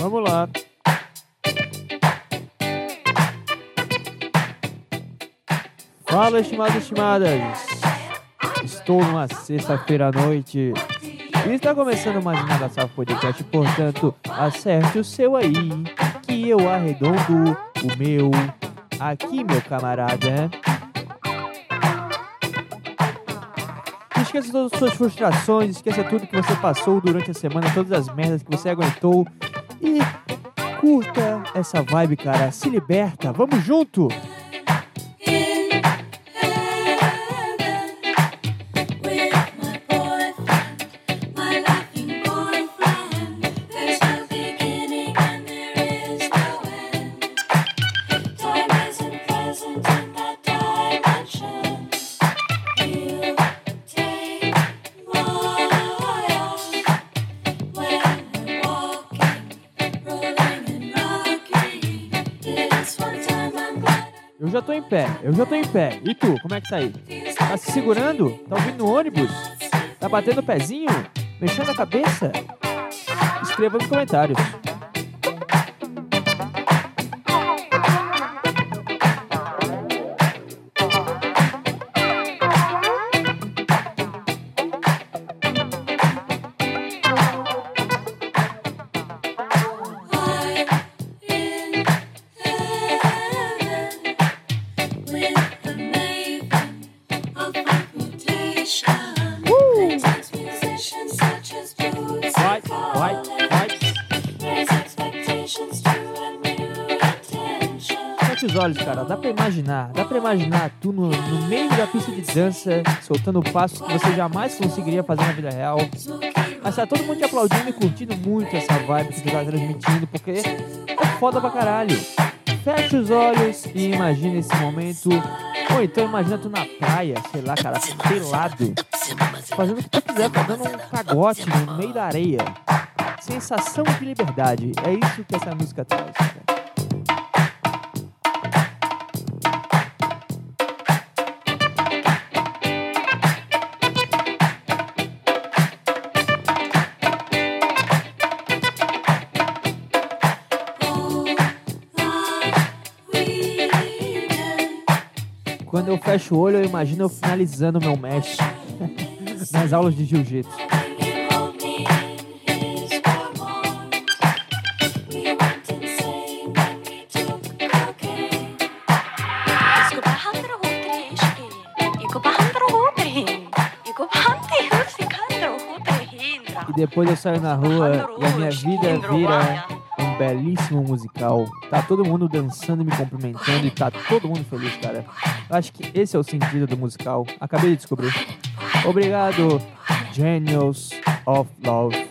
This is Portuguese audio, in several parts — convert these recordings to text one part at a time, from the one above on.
Vamos lá. Fala, estimados e estimadas. Estou numa sexta-feira à noite e está começando mais Nada Salvo Podcast, portanto, acerte o seu aí, que eu arredondo o meu aqui, meu camarada. Esqueça todas as suas frustrações, esqueça tudo que você passou durante a semana, todas as merdas que você aguentou e curta essa vibe, cara. Se liberta, vamos junto! Eu já tô em pé. E tu, como é que tá aí? Tá se segurando? Tá ouvindo no ônibus? Tá batendo o pezinho? Mexendo a cabeça? Escreva nos comentários. Cara. Dá pra imaginar. Dá pra imaginar tu no, no meio da pista de dança, soltando passos que você jamais conseguiria fazer na vida real. Mas tá todo mundo te aplaudindo e curtindo muito essa vibe que tu tá transmitindo, porque é foda pra caralho. Feche os olhos e imagine esse momento. Ou então imagina tu na praia, sei lá, cara, pelado. Fazendo o que tu quiser, dando um cagote no meio da areia. Sensação de liberdade. É isso que essa música traz. cara. Fecho o olho, eu imagino eu finalizando meu mesh nas aulas de jiu-jitsu. E depois eu saio na rua e a minha vida vira belíssimo musical. Tá todo mundo dançando e me cumprimentando e tá todo mundo feliz, cara. Acho que esse é o sentido do musical. Acabei de descobrir. Obrigado, Genius of Love.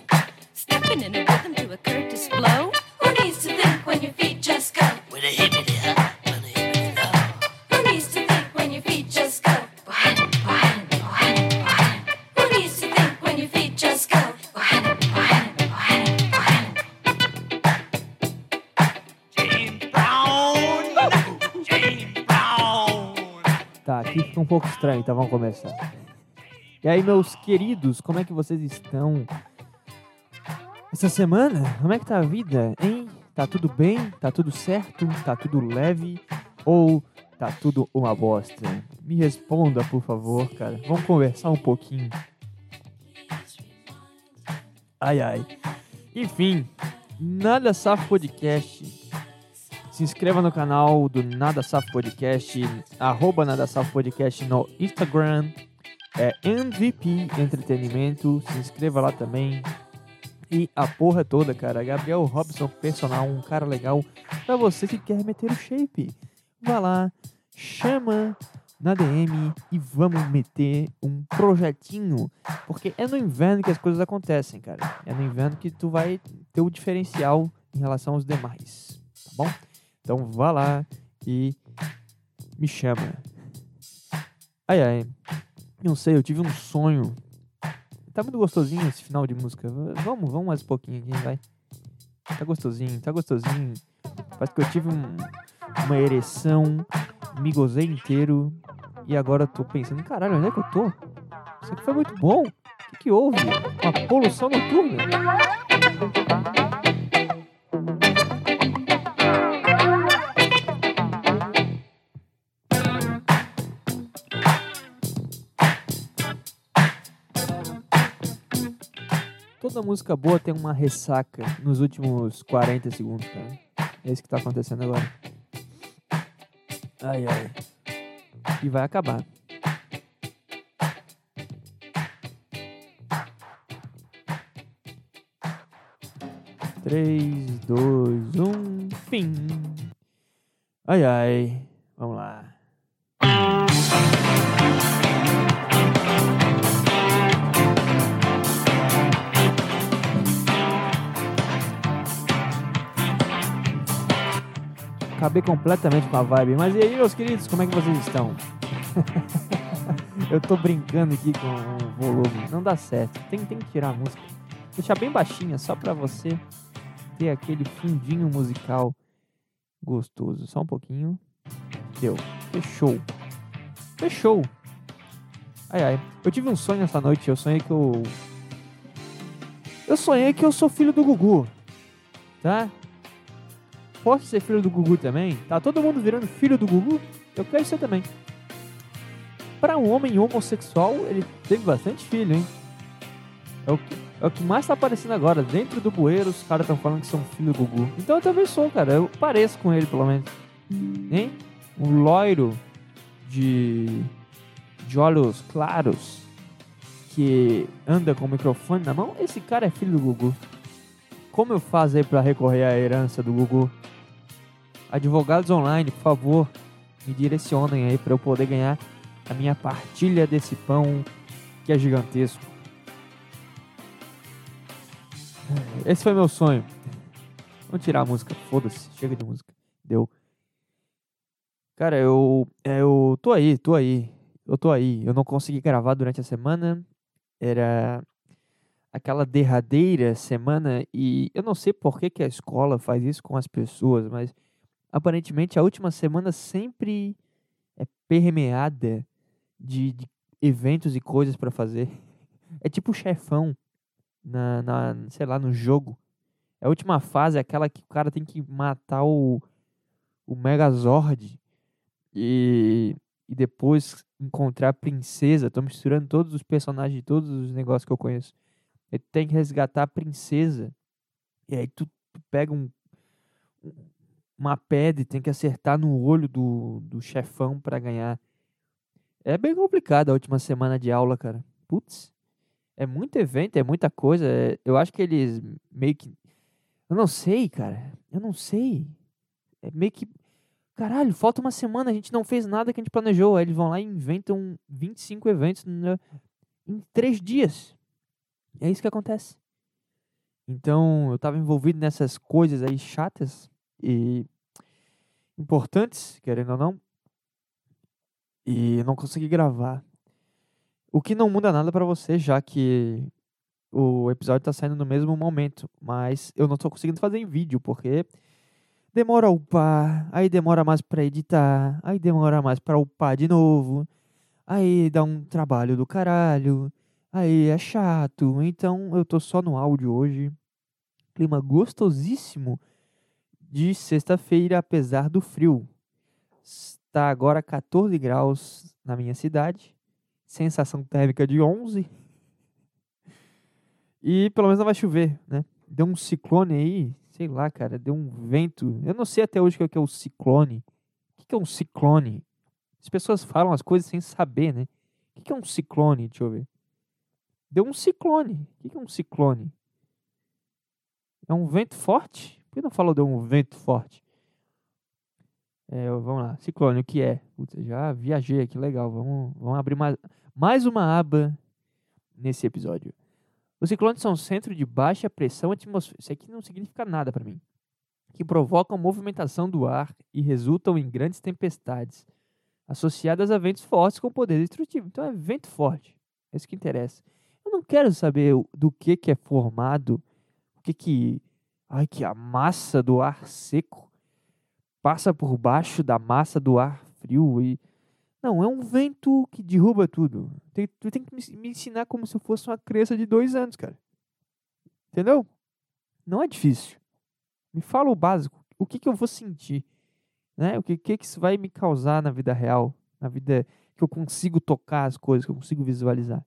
Pouco estranho, então vamos começar. E aí, meus queridos, como é que vocês estão? Essa semana, como é que tá a vida, hein? Tá tudo bem? Tá tudo certo? Tá tudo leve? Ou tá tudo uma bosta? Me responda, por favor, cara. Vamos conversar um pouquinho. Ai, ai. Enfim, Nada Safo Podcast. Se inscreva no canal do Nada Safo Podcast, arroba Nada Safo Podcast no Instagram. É MVP Entretenimento. Se inscreva lá também. E a porra toda, cara. Gabriel Robson, personal, um cara legal. Pra você que quer meter o shape. Vá lá, chama na DM e vamos meter um projetinho. Porque é no inverno que as coisas acontecem, cara. É no inverno que tu vai ter o diferencial em relação aos demais. Tá bom? Então vá lá e me chama. Ai ai. Não sei, eu tive um sonho. Tá muito gostosinho esse final de música. Vamos, vamos mais um pouquinho aqui, vai. Tá gostosinho, tá gostosinho. Parece que eu tive um- uma ereção, me gozei inteiro e agora eu tô pensando, caralho, onde é que eu tô? Isso aqui foi muito bom. O que, que houve? Uma poluição noturna? Toda música boa tem uma ressaca nos últimos 40 segundos, cara. É isso que tá acontecendo agora. Ai, ai. E vai acabar. Três, dois, um, fim. Ai, ai. Vamos lá. Acabei completamente com a vibe. Mas e aí, meus queridos, como é que vocês estão? Eu tô brincando aqui com o volume. Não dá certo. Tem, tem que tirar a música. Deixar bem baixinha, só pra você ter aquele fundinho musical gostoso. Só um pouquinho. Deu. Fechou. Fechou. Ai, ai. Eu tive um sonho essa noite. Eu sonhei que eu. Eu sonhei que eu sou filho do Gugu. Tá? Posso ser filho do Gugu também? Tá todo mundo virando filho do Gugu? Eu quero ser também. Pra um homem homossexual, ele teve bastante filho, hein? É o que, é o que mais tá aparecendo agora. Dentro do bueiro, os caras estão falando que são filho do Gugu. Então eu também sou, cara. Eu pareço com ele, pelo menos. Hein? Um loiro de, de olhos claros que anda com o microfone na mão. Esse cara é filho do Gugu. Como eu faço aí pra recorrer à herança do Gugu? Advogados online, por favor, me direcionem aí pra eu poder ganhar a minha partilha desse pão que é gigantesco. Esse foi meu sonho. Vamos tirar a música, foda-se, chega de música. Deu. Cara, eu eu tô aí, tô aí. Eu tô aí. Eu não consegui gravar durante a semana. Era aquela derradeira semana e eu não sei por que, que a escola faz isso com as pessoas, mas aparentemente a última semana sempre é permeada de, de eventos e coisas pra fazer. É tipo chefão na, na, sei lá, no jogo. A última fase é aquela que o cara tem que matar o, o Megazord e, e depois encontrar a princesa. Tô misturando todos os personagens de todos os negócios que eu conheço. Ele tem que resgatar a princesa. E aí tu, tu pega um- uma pedra e tem que acertar no olho do, do chefão pra ganhar. É bem complicado a última semana de aula, cara. Putz. É muito evento, é muita coisa. é- eu acho que eles meio que. Eu não sei, cara. Eu não sei. É meio que. Caralho, falta uma semana, a gente não fez nada que a gente planejou. Aí eles vão lá e inventam 25 eventos né, em três dias. É isso que acontece. Então, eu tava envolvido nessas coisas aí chatas e importantes, querendo ou não. E não consegui gravar. O que não muda nada pra você, já que o episódio tá saindo no mesmo momento, mas eu não tô conseguindo fazer em vídeo porque demora upar, aí demora mais pra editar, aí demora mais pra upar de novo, aí dá um trabalho do caralho, aí é chato. Então eu tô só no áudio hoje. Clima gostosíssimo de sexta-feira, apesar do frio. Está agora 14 graus na minha cidade, sensação térmica de 11. E pelo menos não vai chover, né? Deu um ciclone aí, sei lá, cara, deu um vento. Eu não sei até hoje o que é é o ciclone. O que é um ciclone? As pessoas falam as coisas sem saber, né? O que é um ciclone? Deixa eu ver. Deu um ciclone. O que é um ciclone? É um vento forte? Não falou deu um vento forte? É, vamos lá. Ciclone, o que é? Putz, já viajei aqui, legal. Vamos, vamos abrir mais, mais uma aba nesse episódio. Os ciclones são centro de baixa pressão atmosférica. Isso aqui não significa nada para mim. Que provocam movimentação do ar e resultam em grandes tempestades, associadas a ventos fortes com poder destrutivo. Então é vento forte. É isso que interessa. Eu não quero saber do que, que é formado, o que que. Ai, que a massa do ar seco passa por baixo da massa do ar frio e. Não, é um vento que derruba tudo. Tem, tu tem que me, ensinar como se eu fosse uma criança de dois anos, cara. Entendeu? Não é difícil. Me fala o básico. O que, que eu vou sentir? Né? O que, que, que isso vai me causar na vida real? Na vida que eu consigo tocar as coisas, que eu consigo visualizar.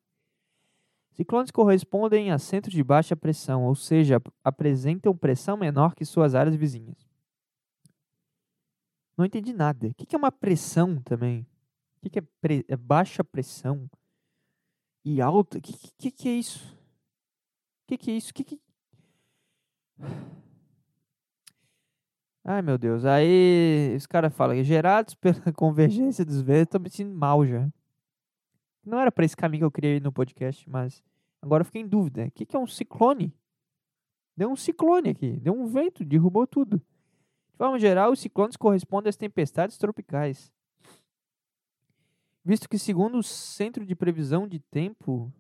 Ciclones correspondem a centros de baixa pressão, ou seja, ap- apresentam pressão menor que suas áreas vizinhas. Não entendi nada. O que é uma pressão também? O que é, pre- é baixa pressão? E alta? O que, que, que é isso? O que, que é isso? Que que... Ai, meu Deus. Aí os caras falam gerados pela convergência dos ventos, tô me sentindo mal já. Não era pra esse caminho que eu criei no podcast, mas agora eu fiquei em dúvida. O que, que é um ciclone? Deu um ciclone aqui, deu um vento, derrubou tudo. De forma geral, os ciclones correspondem às tempestades tropicais. Visto que, segundo o Centro de Previsão de Tempo,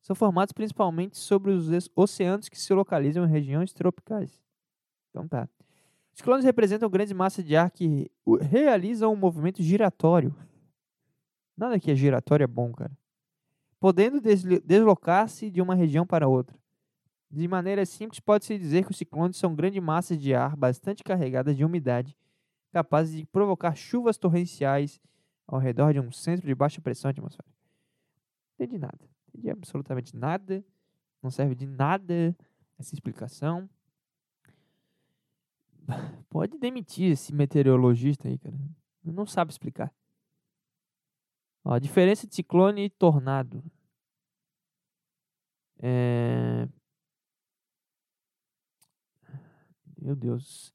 são formados principalmente sobre os oceanos que se localizam em regiões tropicais. Então tá. Os ciclones representam grandes massas de ar que o- realizam um movimento giratório. Nada que é giratório é bom, cara. Podendo deslocar-se de uma região para outra. De maneira simples, pode-se dizer que os ciclones são grandes massas de ar bastante carregadas de umidade, capazes de provocar chuvas torrenciais ao redor de um centro de baixa pressão atmosférica. Entendi nada. Entendi absolutamente nada. Não serve de nada essa explicação. Pode demitir esse meteorologista aí, cara. Não sabe explicar. Ó, a diferença de ciclone e tornado. É... Meu Deus.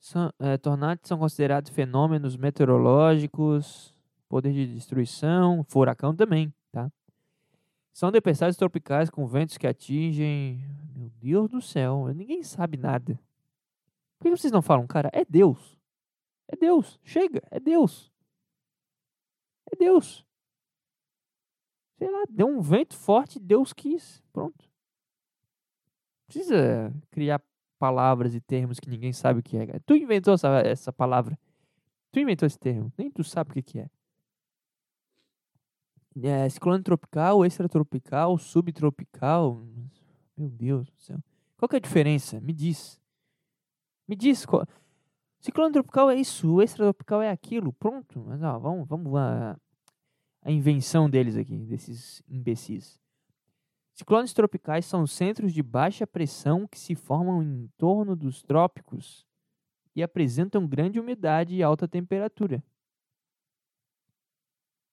São, é, tornados são considerados fenômenos meteorológicos, poder de destruição, furacão também, tá? São tempestades tropicais com ventos que atingem. Meu Deus do céu, ninguém sabe nada. Por que vocês não falam, cara? É Deus. É Deus. Chega, é Deus. É Deus. Sei lá, deu um vento forte, Deus quis. Pronto. Precisa criar palavras e termos que ninguém sabe o que é. Tu inventou essa, essa palavra. Tu inventou esse termo. Nem tu sabe o que, que é. É, ciclone tropical, extratropical, subtropical. Meu Deus do céu. Qual que é a diferença? Me diz. Me diz. Qual... Ciclone tropical é isso, o extratropical é aquilo. Pronto. Mas ó, vamos, vamos lá. A invenção deles aqui, desses imbecis. Ciclones tropicais são centros de baixa pressão que se formam em torno dos trópicos e apresentam grande umidade e alta temperatura.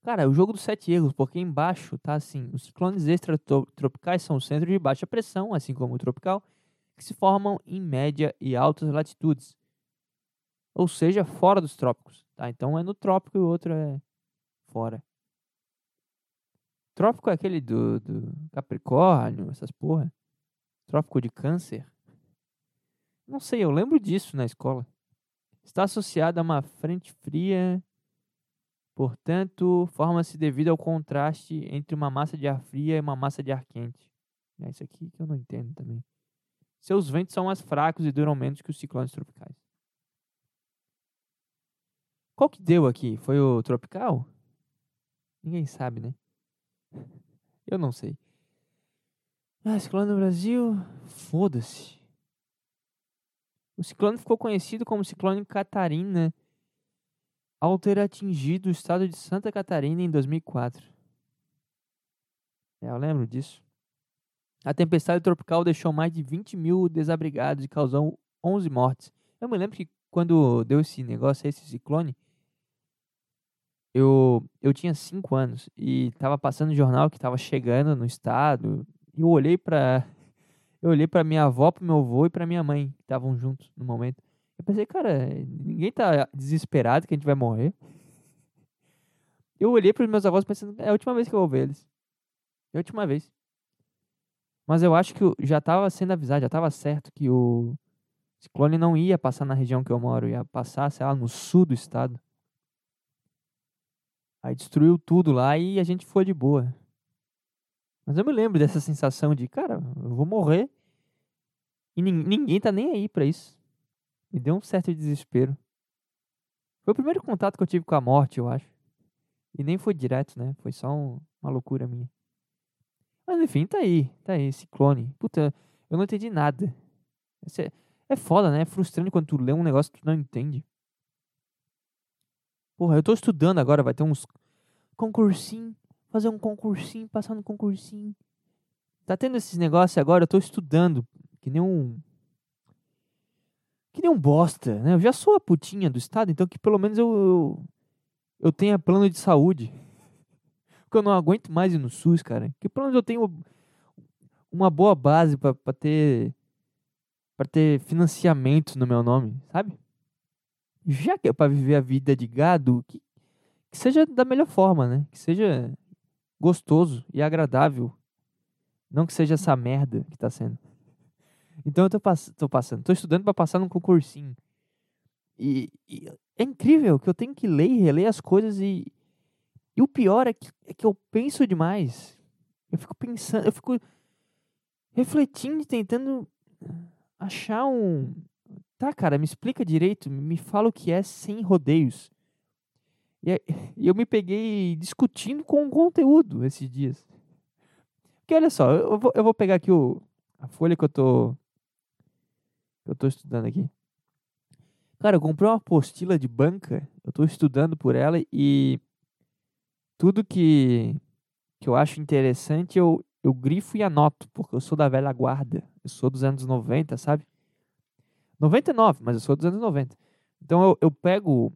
Cara, é o jogo dos sete erros, porque embaixo tá assim: os ciclones extratropicais são centros de baixa pressão, assim como o tropical, que se formam em média e altas latitudes, ou seja, fora dos trópicos. Tá? Então é no trópico e o outro é fora. Trópico é aquele do, do Capricórnio, essas porra. Trópico de Câncer. Não sei, eu lembro disso na escola. Está associado a uma frente fria, portanto, forma-se devido ao contraste entre uma massa de ar fria e uma massa de ar quente. É isso aqui que eu não entendo também. Seus ventos são mais fracos e duram menos que os ciclones tropicais. Qual que deu aqui? Foi o tropical? Ninguém sabe, né? Eu não sei. Ah, ciclone no Brasil? Foda-se. O ciclone ficou conhecido como ciclone Catarina ao ter atingido o estado de Santa Catarina em 2004. É, eu lembro disso. A tempestade tropical deixou mais de 20 mil desabrigados e causou 11 mortes. Eu me lembro que quando deu esse negócio, esse ciclone, eu, eu tinha 5 anos e tava passando o jornal que tava chegando no estado. E eu olhei pra. Eu olhei pra minha avó, pro meu avô e pra minha mãe, que estavam juntos no momento. Eu pensei, cara, ninguém tá desesperado que a gente vai morrer. Eu olhei pros meus avós pensando, é a última vez que eu vou ver eles. É a última vez. Mas eu acho que já tava sendo avisado, já tava certo que o ciclone não ia passar na região que eu moro, ia passar, sei lá, no sul do estado. Aí destruiu tudo lá e a gente foi de boa. Mas eu me lembro dessa sensação de, cara, eu vou morrer. E nin- ninguém tá nem aí pra isso. Me deu um certo desespero. Foi o primeiro contato que eu tive com a morte, eu acho. E nem foi direto, né? Foi só um- uma loucura minha. Mas enfim, tá aí. Tá aí, ciclone. Puta, eu não entendi nada. É, é foda, né? É frustrante quando tu lê um negócio que tu não entende. Porra, eu tô estudando agora, vai ter uns concursinho. fazer um concursinho, passar no concursinho. Tá tendo esses negócios agora, eu tô estudando, que nem um. Que nem um bosta, né? Eu já sou a putinha do Estado, então que pelo menos eu, eu, eu tenha plano de saúde. Porque eu não aguento mais ir no SUS, cara. Que pelo menos eu tenho uma boa base pra ter. pra ter financiamento no meu nome, sabe? Já que é pra viver a vida de gado, que, que seja da melhor forma, né? Que seja gostoso e agradável. Não que seja essa merda que tá sendo. Então eu tô, pass tô passando, tô estudando pra passar num concursinho. E, e é incrível que eu tenho que ler e reler as coisas e. E o pior é que, é que eu penso demais. Eu fico pensando, eu fico refletindo tentando achar um. Tá, cara, me explica direito, me fala o que é sem rodeios. E eu me peguei discutindo com o conteúdo esses dias. Porque olha só, eu eu vou, eu vou pegar aqui o, a folha que eu tô. que eu tô estudando aqui. Cara, eu comprei uma apostila de banca, eu tô estudando por ela e tudo que, que eu acho interessante eu, eu grifo e anoto, porque eu sou da velha guarda. Eu sou dos anos 90, sabe? 99, mas eu sou dos anos 90. Então eu, eu pego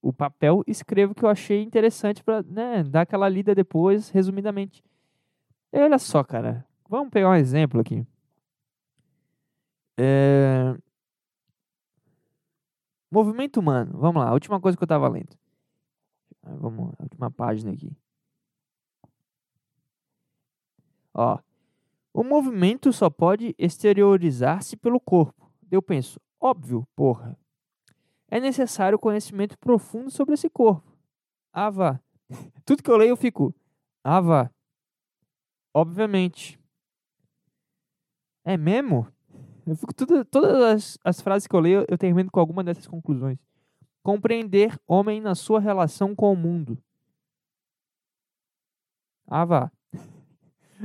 o papel e escrevo o que eu achei interessante pra né, dar aquela lida depois, resumidamente. E olha só, cara. Vamos pegar um exemplo aqui. É... Movimento humano. Vamos lá, a última coisa que eu tava lendo. Ah, Vamos, a última página aqui. Ó. O movimento só pode exteriorizar-se pelo corpo. Eu penso, óbvio, porra. É necessário conhecimento profundo sobre esse corpo. Vá. Tudo que eu leio eu fico. Vá. Obviamente. É mesmo? Eu fico tudo, todas as, as frases que eu leio, eu termino com alguma dessas conclusões. Compreender homem na sua relação com o mundo. Vá.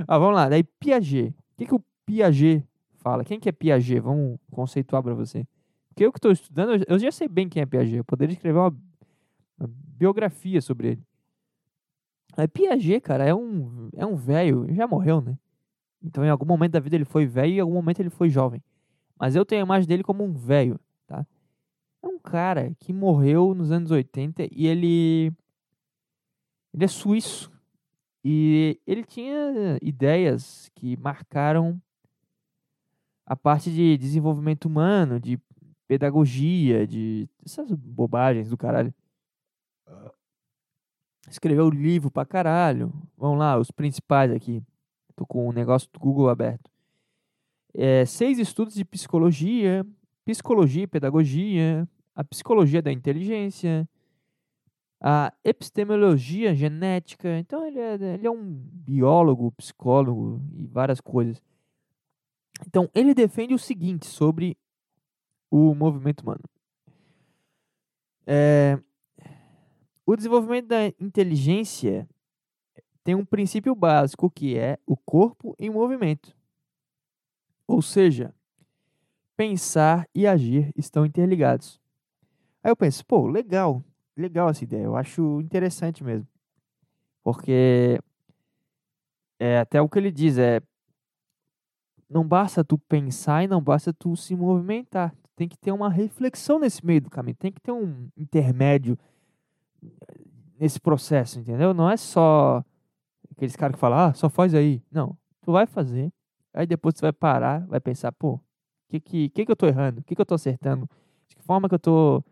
Ah, vamos lá. Daí Piaget. O que, que o Piaget fala? Quem que é Piaget? Vamos conceituar para você. Porque eu que estou estudando, eu- já sei bem quem é Piaget. Eu poderia escrever uma, uma biografia sobre ele. Aí Piaget, cara, é um é um velho, já morreu, né? Então em algum momento da vida ele foi velho e em algum momento ele foi jovem. Mas eu tenho a imagem dele como um velho, tá? É um cara que morreu nos anos 80 e ele ele é suíço. E ele tinha ideias que marcaram a parte de desenvolvimento humano, de pedagogia, de essas bobagens do caralho. Escreveu livro pra caralho. Vamos lá, os principais aqui. Tô com o negócio do Google aberto. É, seis estudos de psicologia, psicologia e pedagogia, a psicologia da inteligência, a epistemologia genética. Então ele é, ele é um biólogo, psicólogo e várias coisas. Então ele defende o seguinte sobre o movimento humano. É, o desenvolvimento da inteligência tem um princípio básico que é o corpo em movimento. Ou seja, pensar e agir estão interligados. Aí eu penso, pô, legal, legal essa ideia, eu acho interessante mesmo. Porque é até o que ele diz, é não basta tu pensar e não basta tu se movimentar. Tem que ter uma reflexão nesse meio do caminho, tem que ter um intermédio nesse processo, entendeu? Não é só aqueles caras que falam, ah, só faz aí. Não, tu vai fazer, aí depois tu vai parar, vai pensar, pô, o que que, que que eu tô errando? O que que eu tô acertando? De que forma que eu tô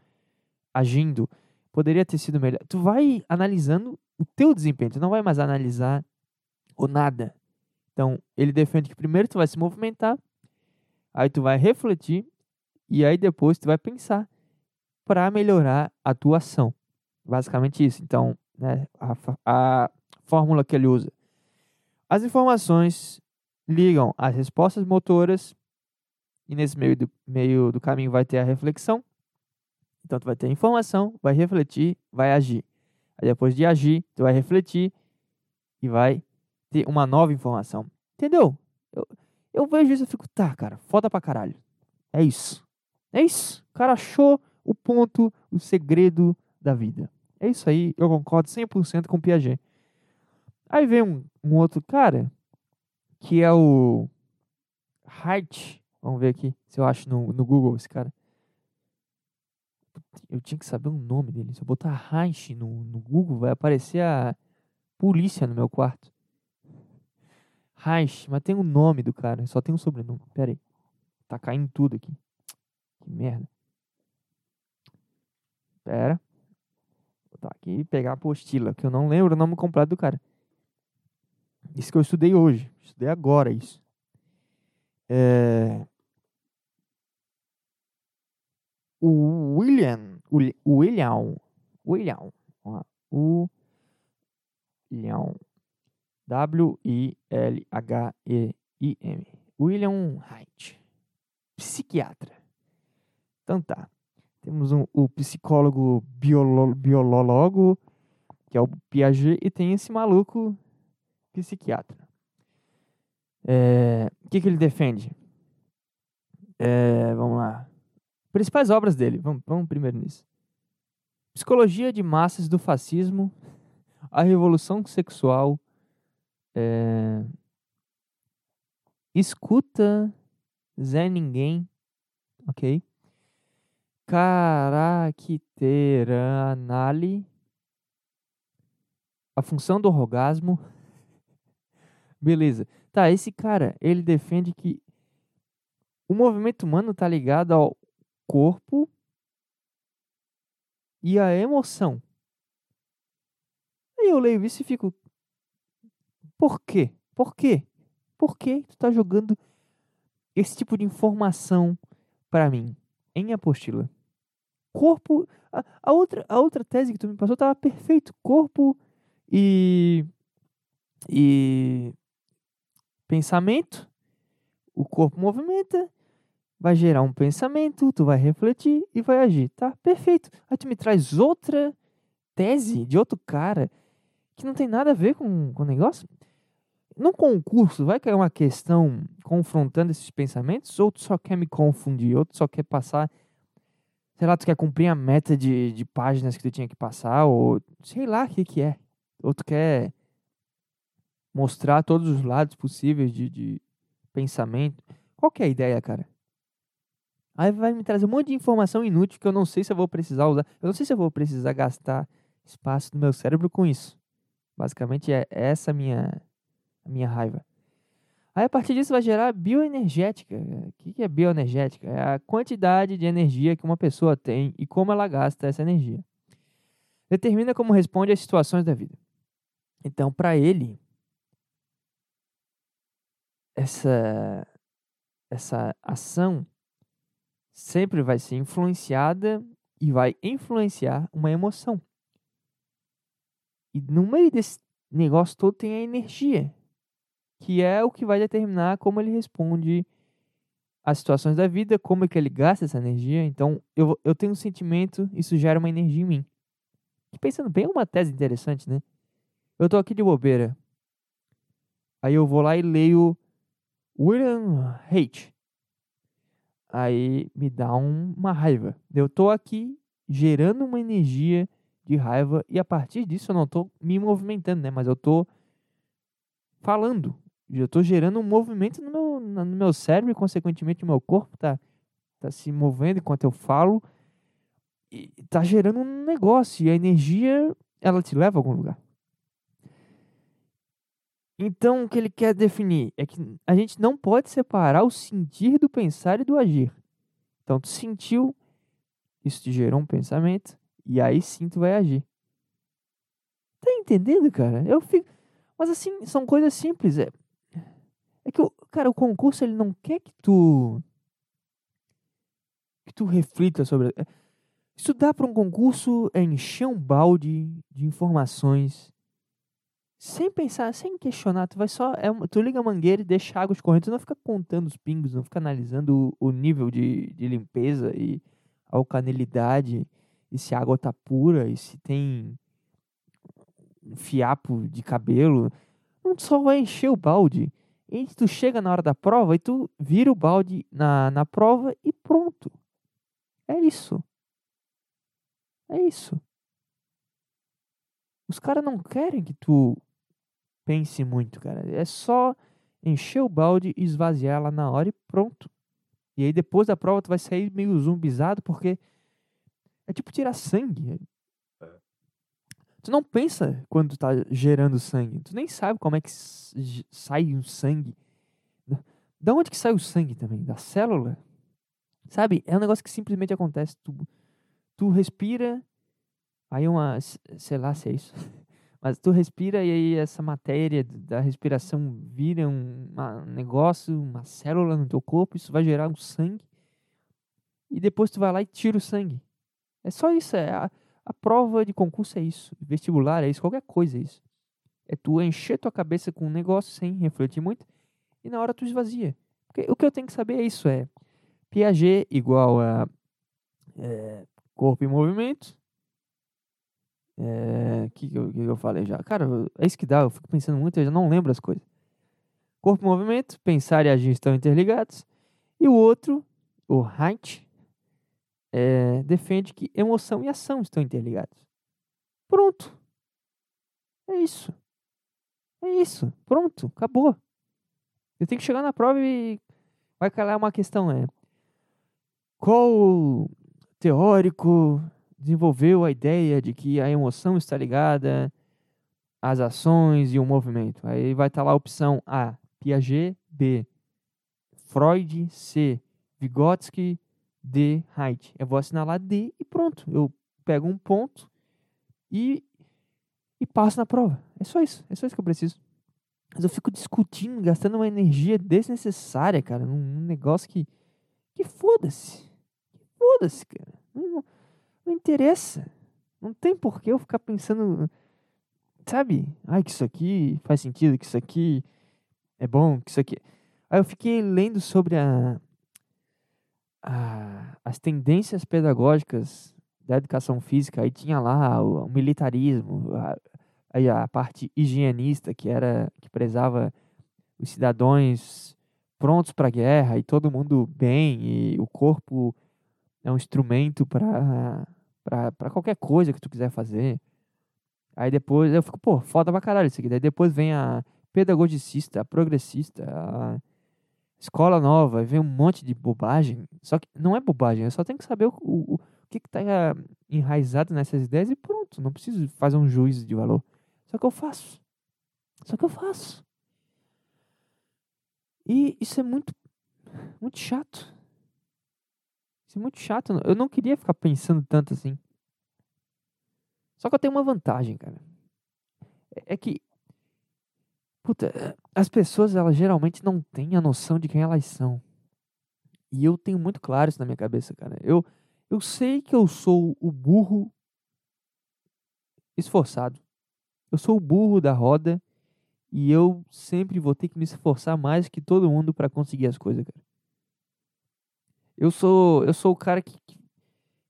agindo? Poderia ter sido melhor. Tu vai analisando o teu desempenho, tu não vai mais analisar o nada. Então, ele defende que primeiro tu vai se movimentar, aí tu vai refletir e aí depois tu vai pensar para melhorar a tua ação. Basicamente isso. Então, né, a, a fórmula que ele usa. As informações ligam as respostas motoras e nesse meio do, meio do caminho vai ter a reflexão. Então, tu vai ter informação, vai refletir, vai agir. Aí depois de agir, tu vai refletir e vai ter uma nova informação. Entendeu? Eu, eu vejo isso e fico, tá, cara, foda pra caralho. É isso. É isso. O cara achou o ponto, o segredo da vida. É isso aí, eu concordo 100% com o Piaget. Aí vem um, um outro cara, que é o Hart. Vamos ver aqui se eu acho no, no Google esse cara. Eu tinha que saber o nome dele. Se eu botar Hart no, no Google, vai aparecer a polícia no meu quarto. Reich, mas tem o nome do cara, só tem um sobrenome. Pera aí. Tá caindo tudo aqui. Que merda. Pera. Vou botar aqui e pegar a apostila, que eu não lembro o nome completo do cara. Isso que eu estudei hoje. Estudei agora isso. É... O William. O Li- o William. William. O William. W-I-L-H-E-I-M. William Haidt. Psiquiatra. Então tá. Temos um, o psicólogo biolo, biolólogo, que é o Piaget, e tem esse maluco psiquiatra. É, O que, que ele defende? É, vamos lá. Principais obras dele. Vamos, vamos primeiro nisso. Psicologia de massas do fascismo, a revolução sexual, é, escuta Zé Ninguém, ok? Caracteranale, a função do orgasmo. Beleza. Tá, esse cara, ele defende que o movimento humano tá ligado ao corpo e à emoção. Aí eu leio isso e fico. Por quê? Por quê? Por que tu tá jogando esse tipo de informação para mim em apostila? Corpo. A, a outra, a outra tese que tu me passou tava perfeito. Corpo e. E. Pensamento. O corpo movimenta. Vai gerar um pensamento. Tu vai refletir e vai agir. Tá? Perfeito. Aí tu me traz outra tese de outro cara que não tem nada a ver com, com o negócio. No concurso, vai cair uma questão confrontando esses pensamentos? Ou tu só quer me confundir? Ou tu só quer passar. Sei lá, tu quer cumprir a meta de, de páginas que tu tinha que passar? Ou sei lá o que, que é. Ou tu quer mostrar todos os lados possíveis de, de pensamento? Qual que é a ideia, cara? Aí vai me trazer um monte de informação inútil que eu não sei se eu vou precisar usar. Eu não sei se eu vou precisar gastar espaço do meu cérebro com isso. Basicamente é essa minha, a minha raiva. Aí a partir disso vai gerar bioenergética. O que é bioenergética? É a quantidade de energia que uma pessoa tem e como ela gasta essa energia. Determina como responde às situações da vida. Então, para ele, essa, essa ação sempre vai ser influenciada e vai influenciar uma emoção. E no meio desse negócio todo tem a energia, que é o que vai determinar como ele responde às situações da vida, como é que ele gasta essa energia. Então, eu, eu tenho um sentimento, isso gera uma energia em mim. E pensando bem, é uma tese interessante, né? Eu tô aqui de bobeira. Aí eu vou lá e leio William Hate. Aí me dá um- uma raiva. Eu tô aqui gerando uma energia de raiva e a partir disso eu não tô me movimentando, né? Mas eu tô falando. Eu tô gerando um movimento no meu, no meu cérebro e consequentemente o meu corpo tá, tá se movendo enquanto eu falo e tá gerando um negócio e a energia ela te leva a algum lugar. Então, o que ele quer definir é que a gente não pode separar o sentir do pensar e do agir. Então, tu sentiu, isso te gerou um pensamento, e aí sim tu vai agir. Tá entendendo, cara? Eu fico. Mas assim, são coisas simples. É, cara, o concurso ele não quer que tu. que tu reflita sobre. é, Estudar para um concurso é encher um balde de informações sem pensar, sem questionar, tu vai só, é tu liga a mangueira e deixa a água escorrendo, tu não fica contando os pingos, não fica analisando o, o nível de, de limpeza e a alcanilidade, e se a água tá pura, e se tem um fiapo de cabelo, não só vai encher o balde, e tu chega na hora da prova e tu vira o balde na, na prova e pronto. É isso. É isso. Os caras não querem que tu pense muito, cara. É só encher o balde e esvaziar ela na hora e pronto. E aí depois da prova tu vai sair meio zumbizado porque é tipo tirar sangue. Tu não pensa quando tá gerando sangue. Tu nem sabe como é que sai um sangue. Da- onde que sai o sangue também? Da célula? Sabe? É um negócio que simplesmente acontece. Tu, tu respira, aí uma. Sei lá se é isso. Mas tu respira e aí essa matéria da respiração vira um um negócio, uma célula no teu corpo, isso vai gerar um sangue. E depois tu vai lá e tira o sangue. É só isso. É a, a prova de concurso é isso. Vestibular é isso. Qualquer coisa é isso. É tu encher tua cabeça com um negócio sem refletir muito e na hora tu esvazia. Porque o que eu tenho que saber é isso. É Piaget igual a é, corpo em movimento. É, que, que, eu, que eu falei já? Cara, é isso que dá. Eu fico pensando muito, eu já não lembro as coisas. Corpo em movimento, pensar e agir estão interligados. E o outro, o Heinz, é, defende que emoção e ação estão interligados. Pronto. É isso. É isso. Pronto. Acabou. Eu tenho que chegar na prova e vai calar uma questão, é qual teórico desenvolveu a ideia de que a emoção está ligada às ações e o movimento? Aí vai estar lá a opção A, Piaget, B, Freud, C, Vygotsky, D, Haidt. Eu vou assinalar D e pronto. Eu pego um ponto e, e passo na prova. É só isso. É só isso que eu preciso. Mas eu fico discutindo, gastando uma energia desnecessária, cara, num, negócio que. Que foda-se. Que foda-se, cara. Não, não- não interessa. Não tem porquê eu ficar pensando. Sabe? Ai, que isso aqui faz sentido, que isso aqui é bom, que isso aqui. Aí eu fiquei lendo sobre a, as tendências pedagógicas da educação física. Aí tinha lá o, o militarismo, a, aí a parte higienista, que era que prezava os cidadãos prontos para a guerra e todo mundo bem e o corpo é um instrumento para para qualquer coisa que tu quiser fazer. Aí depois eu fico, pô, foda pra caralho isso aqui. Daí depois vem a pedagogicista, a progressista, a escola nova, vem um monte de bobagem. Só que não é bobagem, eu só tenho que saber o, o, o que que tá ah, enraizado nessas ideias e pronto. Não preciso fazer um juízo de valor. Só que eu faço. Só que eu faço. E isso é muito, muito chato. Isso é muito chato. Eu não queria ficar pensando tanto assim. Só que eu tenho uma vantagem, cara. É é que. Puta, as pessoas, elas geralmente não têm a noção de quem elas são. E eu tenho muito claro isso na minha cabeça, cara. Eu, eu sei que eu sou o burro esforçado. Eu sou o burro da roda e eu sempre vou ter que me esforçar mais que todo mundo para conseguir as coisas, cara. Eu sou, eu sou o cara que, que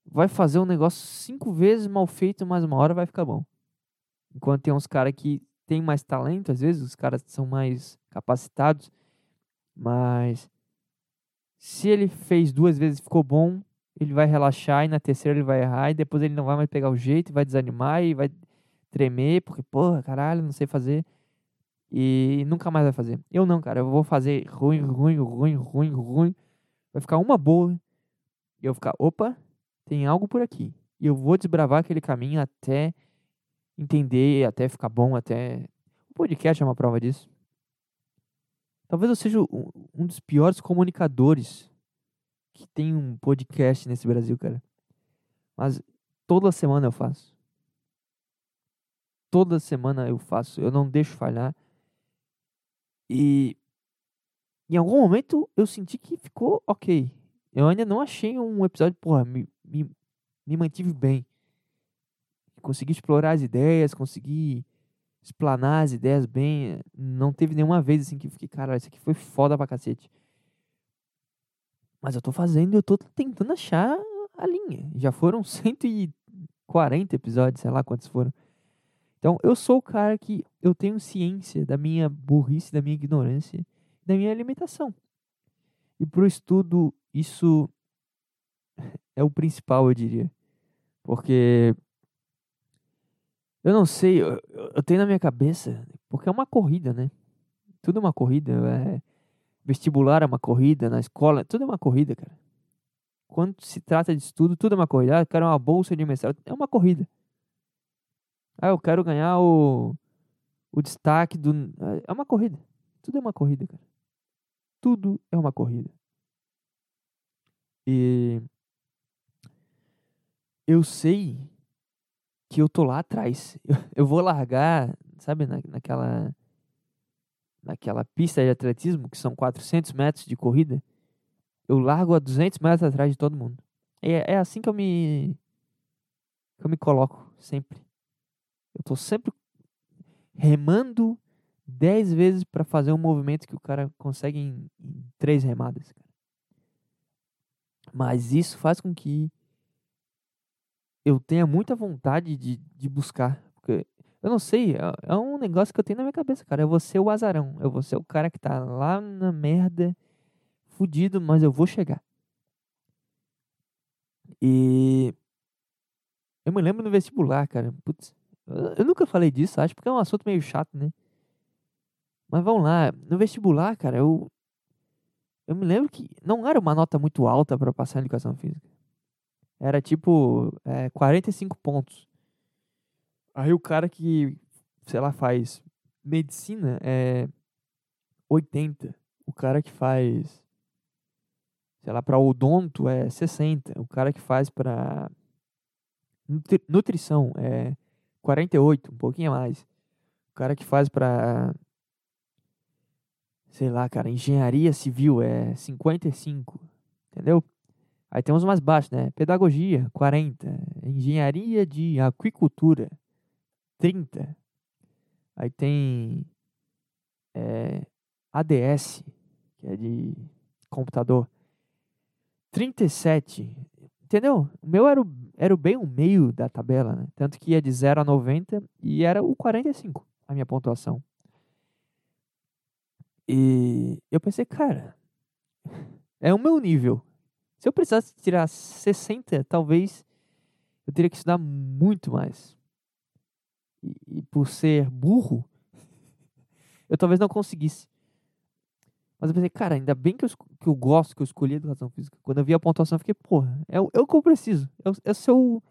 vai fazer um negócio cinco vezes mal feito, mas uma hora vai ficar bom. Enquanto tem uns caras que têm mais talento, às vezes os caras são mais capacitados, mas se ele fez duas vezes e ficou bom, ele vai relaxar e na terceira ele vai errar e depois ele não vai mais pegar o jeito, vai desanimar e vai tremer, porque, porra, caralho, não sei fazer. E nunca mais vai fazer. Eu não, cara, eu vou fazer ruim, ruim, ruim, ruim, ruim. Vai ficar uma boa. E eu vou ficar, opa, tem algo por aqui. E eu vou desbravar aquele caminho até entender, até ficar bom, até. O podcast é uma prova disso. Talvez eu seja um, dos piores comunicadores que tem um podcast nesse Brasil, cara. Mas toda semana eu faço. Toda semana eu faço. Eu não deixo falhar. E em algum momento eu senti que ficou ok. Eu ainda não achei um episódio, porra, me, me, me mantive bem. Consegui explorar as ideias, consegui explanar as ideias bem. Não teve nenhuma vez assim que eu fiquei, cara, isso aqui foi foda pra cacete. Mas eu tô fazendo eu tô tentando achar a linha. Já foram 140 episódios, sei lá quantos foram. Então, eu sou o cara que eu tenho ciência da minha burrice, da minha ignorância, da minha limitação. E pro estudo, isso é o principal, eu diria. Porque Eu não sei, eu, eu tenho na minha cabeça, porque é uma corrida, né? Tudo é uma corrida. É, vestibular é uma corrida, na escola, tudo é uma corrida, cara. Quando se trata de estudo, tudo é uma corrida. Ah, eu quero uma bolsa de mestrado, é uma corrida. Ah, eu quero ganhar o, o destaque do. É uma corrida. Tudo é uma corrida, cara. Tudo é uma corrida. E eu sei que eu tô lá atrás. Eu, vou largar, sabe, na, naquela naquela pista de atletismo, que são 400 metros de corrida. Eu largo a 200 metros atrás de todo mundo. É, é assim que eu me que eu me coloco sempre. Eu tô sempre remando 10 vezes para fazer um movimento que o cara consegue em, em três remadas. Mas isso faz com que eu tenha muita vontade de, de buscar. Porque eu não sei, é, é um negócio que eu tenho na minha cabeça, cara. Eu vou ser o azarão. Eu vou ser o cara que tá lá na merda, fudido, mas eu vou chegar. E eu me lembro no vestibular, cara. Putz, eu nunca falei disso, acho, porque é um assunto meio chato, né? Mas vamos lá, no vestibular, cara, eu eu me lembro que não era uma nota muito alta para passar em educação física. Era tipo é, 45 pontos. Aí o cara que, sei lá, faz medicina é 80. O cara que faz, sei lá, para odonto é 60. O cara que faz para nutrição é 48, um pouquinho a mais. O cara que faz para sei lá, cara, engenharia civil é 55, entendeu? Aí tem uns mais baixos, né? Pedagogia, 40. Engenharia de aquicultura, 30. Aí tem é, ADS, que é de computador, 37. Entendeu? O meu era, o, era bem o meio da tabela, né? Tanto que ia de 0 a 90 e era o 45 a minha pontuação. E eu pensei, cara, é o meu nível. Se eu precisasse tirar 60, talvez eu teria que estudar muito mais. E, e por ser burro, eu talvez não conseguisse. Mas eu pensei, cara, ainda bem que eu, que eu gosto, que eu escolhi educação física. Quando eu vi a pontuação, eu fiquei, porra, é o, é o que eu preciso. É o, é o seu.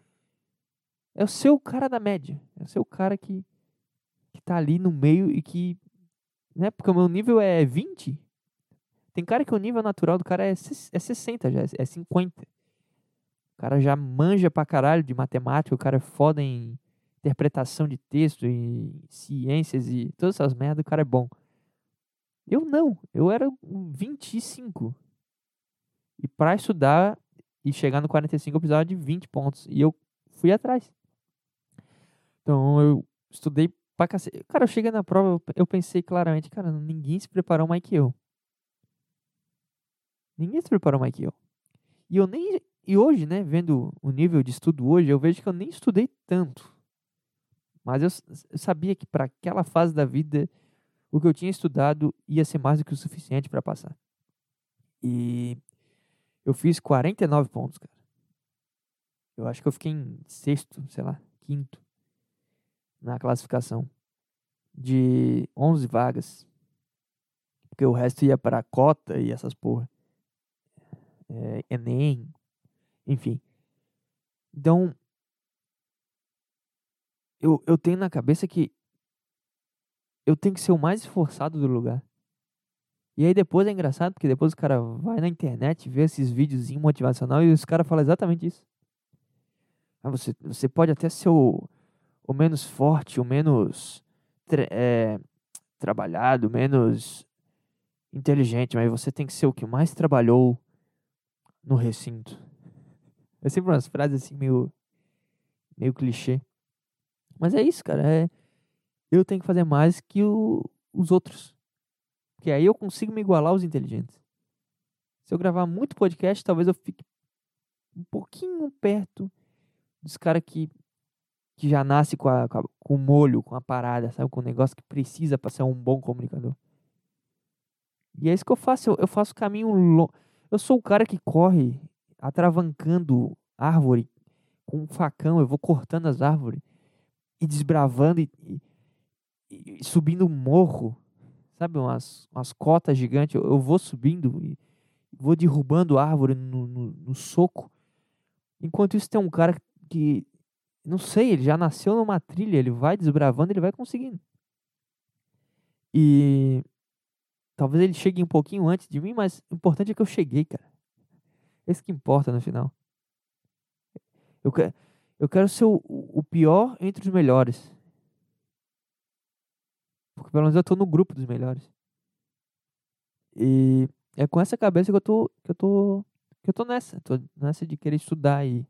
É o seu cara da média. É o seu cara que, que tá ali no meio e que. Né, porque o meu nível é 20. Tem cara que o nível natural do cara é, é 60 já, é 50. O cara já manja pra caralho de matemática, o cara é foda em interpretação de texto, em ciências e todas essas merdas, o cara é bom. Eu não, eu era um 25. E pra estudar e chegar no 45 eu precisava de 20 pontos. E eu fui atrás. Então eu estudei pra cacete. Cara, eu cheguei na prova, eu pensei claramente, cara, ninguém se preparou mais que eu. Ninguém se preparou mais que eu. E eu nem. E hoje, né, vendo o nível de estudo hoje, eu vejo que eu nem estudei tanto. Mas eu, eu sabia que para aquela fase da vida, o que eu tinha estudado ia ser mais do que o suficiente para passar. E eu fiz 49 pontos, cara. Eu acho que eu fiquei em sexto, sei lá, quinto na classificação de 11 vagas. Porque o resto ia para cota e essas porra. É, Enem, enfim. Então, eu, eu tenho na cabeça que eu tenho que ser o mais esforçado do lugar. E aí depois é engraçado, porque depois o cara vai na internet, vê esses vídeos motivacional e os caras falam exatamente isso. Ah, você, você pode até ser o, o menos forte, o menos é, trabalhado, menos inteligente, mas você tem que ser o que mais trabalhou no recinto. É sempre umas frases assim meio, meio clichê. Mas é isso, cara. É, eu tenho que fazer mais que o- os outros. Porque aí eu consigo me igualar aos inteligentes. Se eu gravar muito podcast, talvez eu fique um pouquinho perto dos caras que, que já nasce com, a, com, a- com o molho, com a parada, sabe? Com o negócio que precisa para ser um bom comunicador. E é isso que eu faço. Eu, eu faço caminho longo. Eu sou o cara que corre atravancando árvore com um facão. Eu vou cortando as árvores e desbravando e, e- e subindo um morro, sabe, umas, umas cotas gigantes. Eu, eu vou subindo e vou derrubando árvore no, no, no soco. Enquanto isso, tem um cara que, não sei, ele já nasceu numa trilha, ele vai desbravando, ele vai conseguindo. E talvez ele chegue um pouquinho antes de mim, mas o importante é que eu cheguei, cara. Esse que importa no final. Eu, que, eu quero ser o, o pior entre os melhores. Porque pelo menos eu tô no grupo dos melhores. E é com essa cabeça que eu tô. que eu tô. que eu tô nessa. Tô nessa de querer estudar e.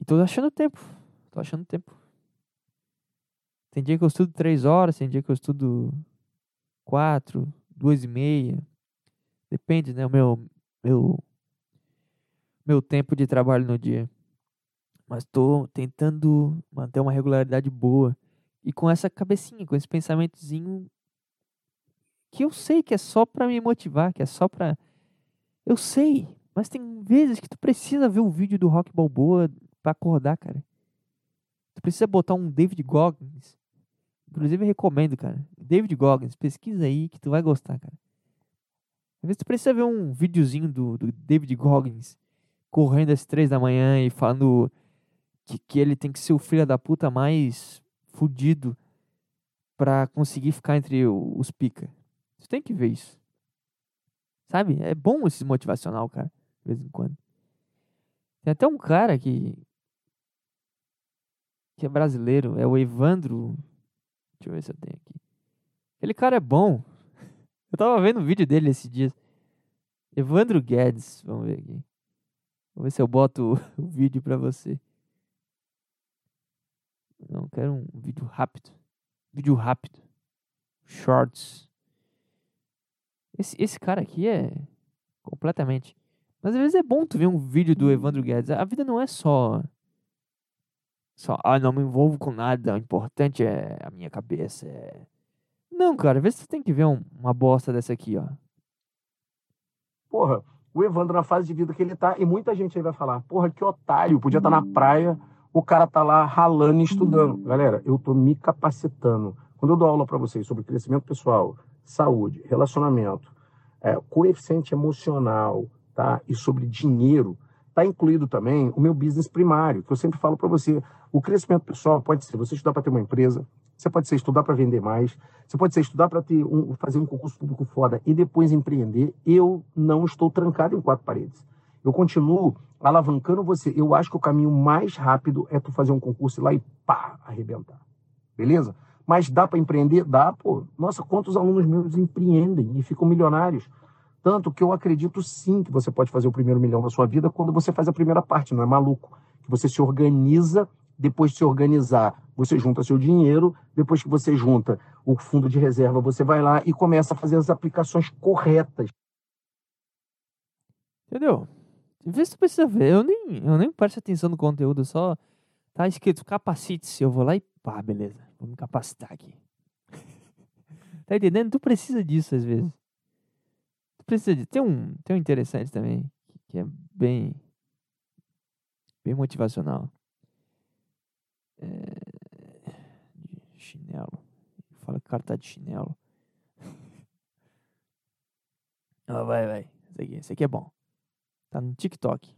E tô achando tempo. Tô achando tempo. Tem dia que eu estudo três horas, tem dia que eu estudo quatro, duas e meia. Depende, né? O meu. meu meu tempo de trabalho no dia. Mas tô tentando manter uma regularidade boa. E com essa cabecinha, com esse pensamentozinho que eu sei que é só pra me motivar, que é só pra. Eu sei, mas tem vezes que tu precisa ver o vídeo do Rock Balboa pra acordar, cara. Tu precisa botar um David Goggins. Inclusive eu recomendo, cara. David Goggins, pesquisa aí que tu vai gostar, cara. Às vezes tu precisa ver um videozinho do, do David Goggins correndo às três da manhã e falando que, que ele tem que ser o filho da puta mais fudido pra conseguir ficar entre os pica. Você tem que ver isso. Sabe? É bom esse motivacional, cara, de vez em quando. Tem até um cara que que é brasileiro, é o Evandro. Deixa eu ver se eu tenho aqui. Aquele cara é bom. Eu tava vendo o vídeo dele esses dias. Evandro Guedes, vamos ver aqui. Vou ver se eu boto o vídeo pra você. Não, quero um vídeo rápido. Vídeo rápido. Shorts. Esse, esse cara aqui é completamente. Mas às vezes é bom tu ver um vídeo do Evandro Guedes. A vida não é só. Só, ah, não me envolvo com nada. O importante é a minha cabeça. é-" Não, cara, às vezes tu tem que ver um- uma bosta dessa aqui, ó. Porra, o Evandro na fase de vida que ele tá, e muita gente aí vai falar, porra, que otário, podia estar na praia, o cara tá lá ralando e estudando. Galera, eu tô me capacitando. Quando eu dou aula para vocês sobre crescimento pessoal, saúde, relacionamento, é, coeficiente emocional, tá? E sobre dinheiro, tá incluído também o meu business primário, que eu sempre falo para você. O crescimento pessoal pode ser você estudar para ter uma empresa, você pode ser estudar para vender mais, você pode ser estudar para um, fazer um concurso público foda e depois empreender. Eu não estou trancado em quatro paredes. Eu continuo alavancando você. Eu acho que o caminho mais rápido é tu fazer um concurso ir lá e pá, arrebentar. Beleza? Mas dá para empreender? Dá, pô. Nossa, quantos alunos meus empreendem e ficam milionários? Tanto que eu acredito sim que você pode fazer o primeiro milhão da sua vida quando você faz a primeira parte, não é maluco? Que você se organiza, depois de se organizar, você junta seu dinheiro, depois que você junta o fundo de reserva, você vai lá e começa a fazer as aplicações corretas. Entendeu? Vê se tu precisa ver. Eu nem, eu nem presto atenção no conteúdo, só tá escrito capacite-se. Eu vou lá e pá, beleza. Vou me capacitar aqui. tá entendendo? Tu precisa disso às vezes. Precisa de. Tem um, tem um interessante também, que- é bem. bem motivacional. É, chinelo. Fala que o cara tá de chinelo. Ah, vai, vai. Esse aqui, esse aqui é bom. Tá no TikTok.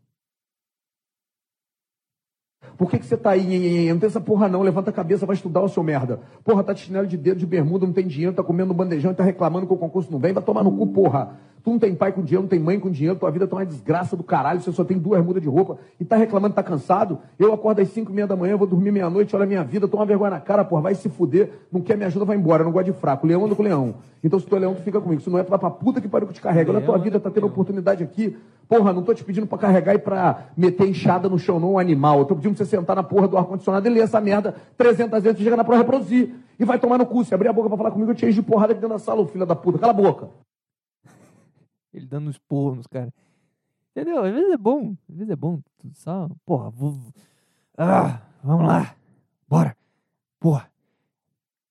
Por que, que você tá aí? Não tem essa porra não. Levanta a cabeça, vai estudar o seu merda. Porra, tá de chinelo de dedo, de bermuda, não tem dinheiro, tá comendo bandejão e tá reclamando que o concurso não vem. Vai tomar no cu, porra. Tu não tem pai com dinheiro, não tem mãe com dinheiro, tua vida tá uma desgraça do caralho, você só tem duas mudas de roupa e tá reclamando, tá cansado. Eu acordo às cinco e meia da manhã, vou dormir meia-noite, olha a minha vida, toma vergonha na cara, porra, vai se fuder, não quer me ajuda, vai embora, eu não gosto de fraco. Leão anda com leão. Então se tu é leão, tu fica comigo. Se não é, tu vai pra puta que pariu que te carrega. Olha a tua vida, tá tendo oportunidade aqui. Porra, não tô te pedindo pra carregar e pra meter enxada no chão, não um animal. Eu tô pedindo pra você sentar na porra do ar-condicionado e ler essa merda 300 vezes, tu chega na prova reproduzir. E vai tomar no cu. Se abrir a boca pra falar comigo, eu te encho de porrada aqui dentro da sala, ô filho da puta. Cala a boca. Ele dando uns porros nos caras. Entendeu? Às vezes é bom. Às vezes é bom. Tu só, porra, vou. Ah, vamos lá. Bora. Porra.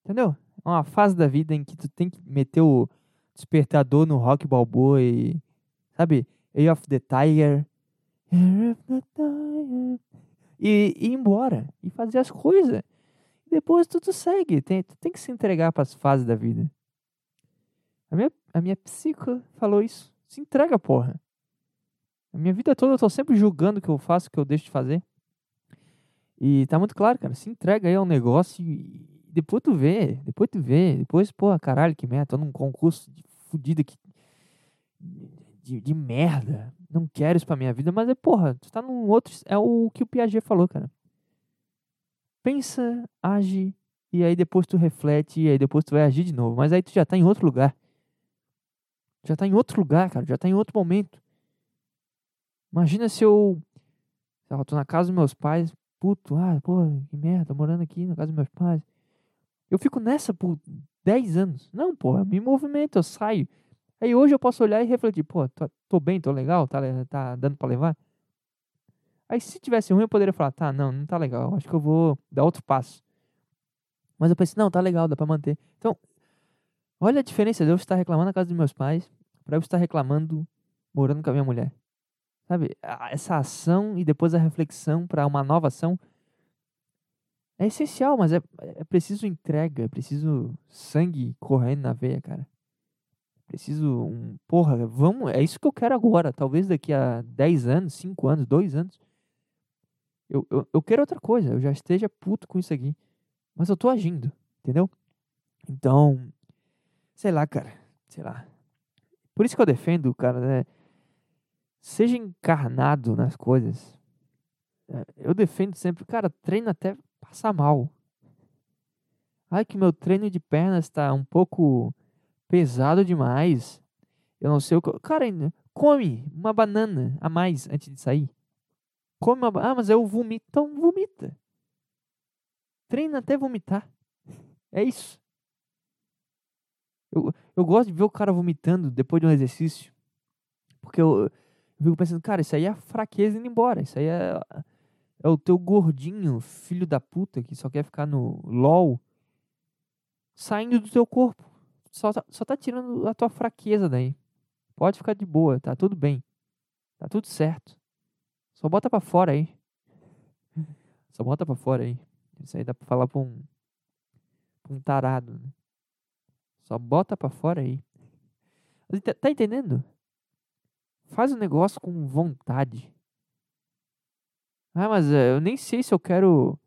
Entendeu? É uma fase da vida em que tu tem que meter o despertador no rock balboa e. Sabe? Eye of the Tiger. Eye of the Tiger. e, ir embora e fazer as coisas. Depois tudo segue. Tem, tu tem que se entregar para as fases da vida. A minha, a minha psico falou isso. Se entrega, porra. A minha vida toda eu tô sempre julgando o que eu faço, o que eu deixo de fazer. E tá muito claro, cara. Se entrega aí ao negócio e depois tu vê. Depois tu vê. Depois, pô, caralho, que merda. Tô num concurso de fudido aqui. De, de merda. Não quero isso pra minha vida. Mas é, porra, tu tá num outro. É o que o Piaget falou, cara. Pensa, age. E aí depois tu reflete. E aí depois tu vai agir de novo. Mas aí tu já tá em outro lugar. Já tá em outro lugar, cara. Já tá em outro momento. Imagina se eu. lá, tô na casa dos meus pais. Puto, ah, porra, que merda, morando aqui na casa dos meus pais. Eu fico nessa por 10 anos. Não, porra, eu me movimento, eu saio. Aí hoje eu posso olhar e refletir, pô, tô, tô bem, tô legal, tá, tá dando pra levar? Aí se tivesse ruim, eu poderia falar, tá, não, não tá legal, acho que eu vou dar outro passo. Mas eu pensei, não, tá legal, dá pra manter. Então, olha a diferença de eu estar reclamando na casa dos meus pais pra eu estar reclamando morando com a minha mulher. Sabe, essa ação e depois a reflexão para uma nova ação é essencial, mas é, é preciso entrega, é preciso sangue correndo na veia, cara. Preciso um, porra, vamos, é isso que eu quero agora, talvez daqui a 10 anos, 5 anos, 2 anos. Eu, eu, eu quero outra coisa, eu já esteja puto com isso aqui, mas eu tô agindo, entendeu? Então, sei lá, cara, sei lá. Por isso que eu defendo, cara, né? seja encarnado nas coisas. É, Eu defendo sempre, cara, treina até passar mal. Ai, que meu treino de pernas está um pouco pesado demais. Eu não sei o que. Cara, come uma banana a mais antes de sair. Come uma. Ah, mas eu vomito. Então vomita. Treina até vomitar. É isso. Eu, eu gosto de ver o cara vomitando depois de um exercício. Porque eu, eu fico pensando, cara, isso aí é a fraqueza indo embora. Isso aí é, é o teu gordinho, filho da puta, que só quer ficar no LOL, saindo do teu corpo. Só tá, só tá tirando a tua fraqueza daí. Pode ficar de boa, tá tudo bem. Tá tudo certo. Só bota pra fora aí. Só bota pra fora aí. Isso aí dá pra falar pra um, pra um tarado, né? Só bota pra fora aí. Tá- entendendo? Faz o negócio com vontade. Ah, mas eh, eu nem sei se eu quero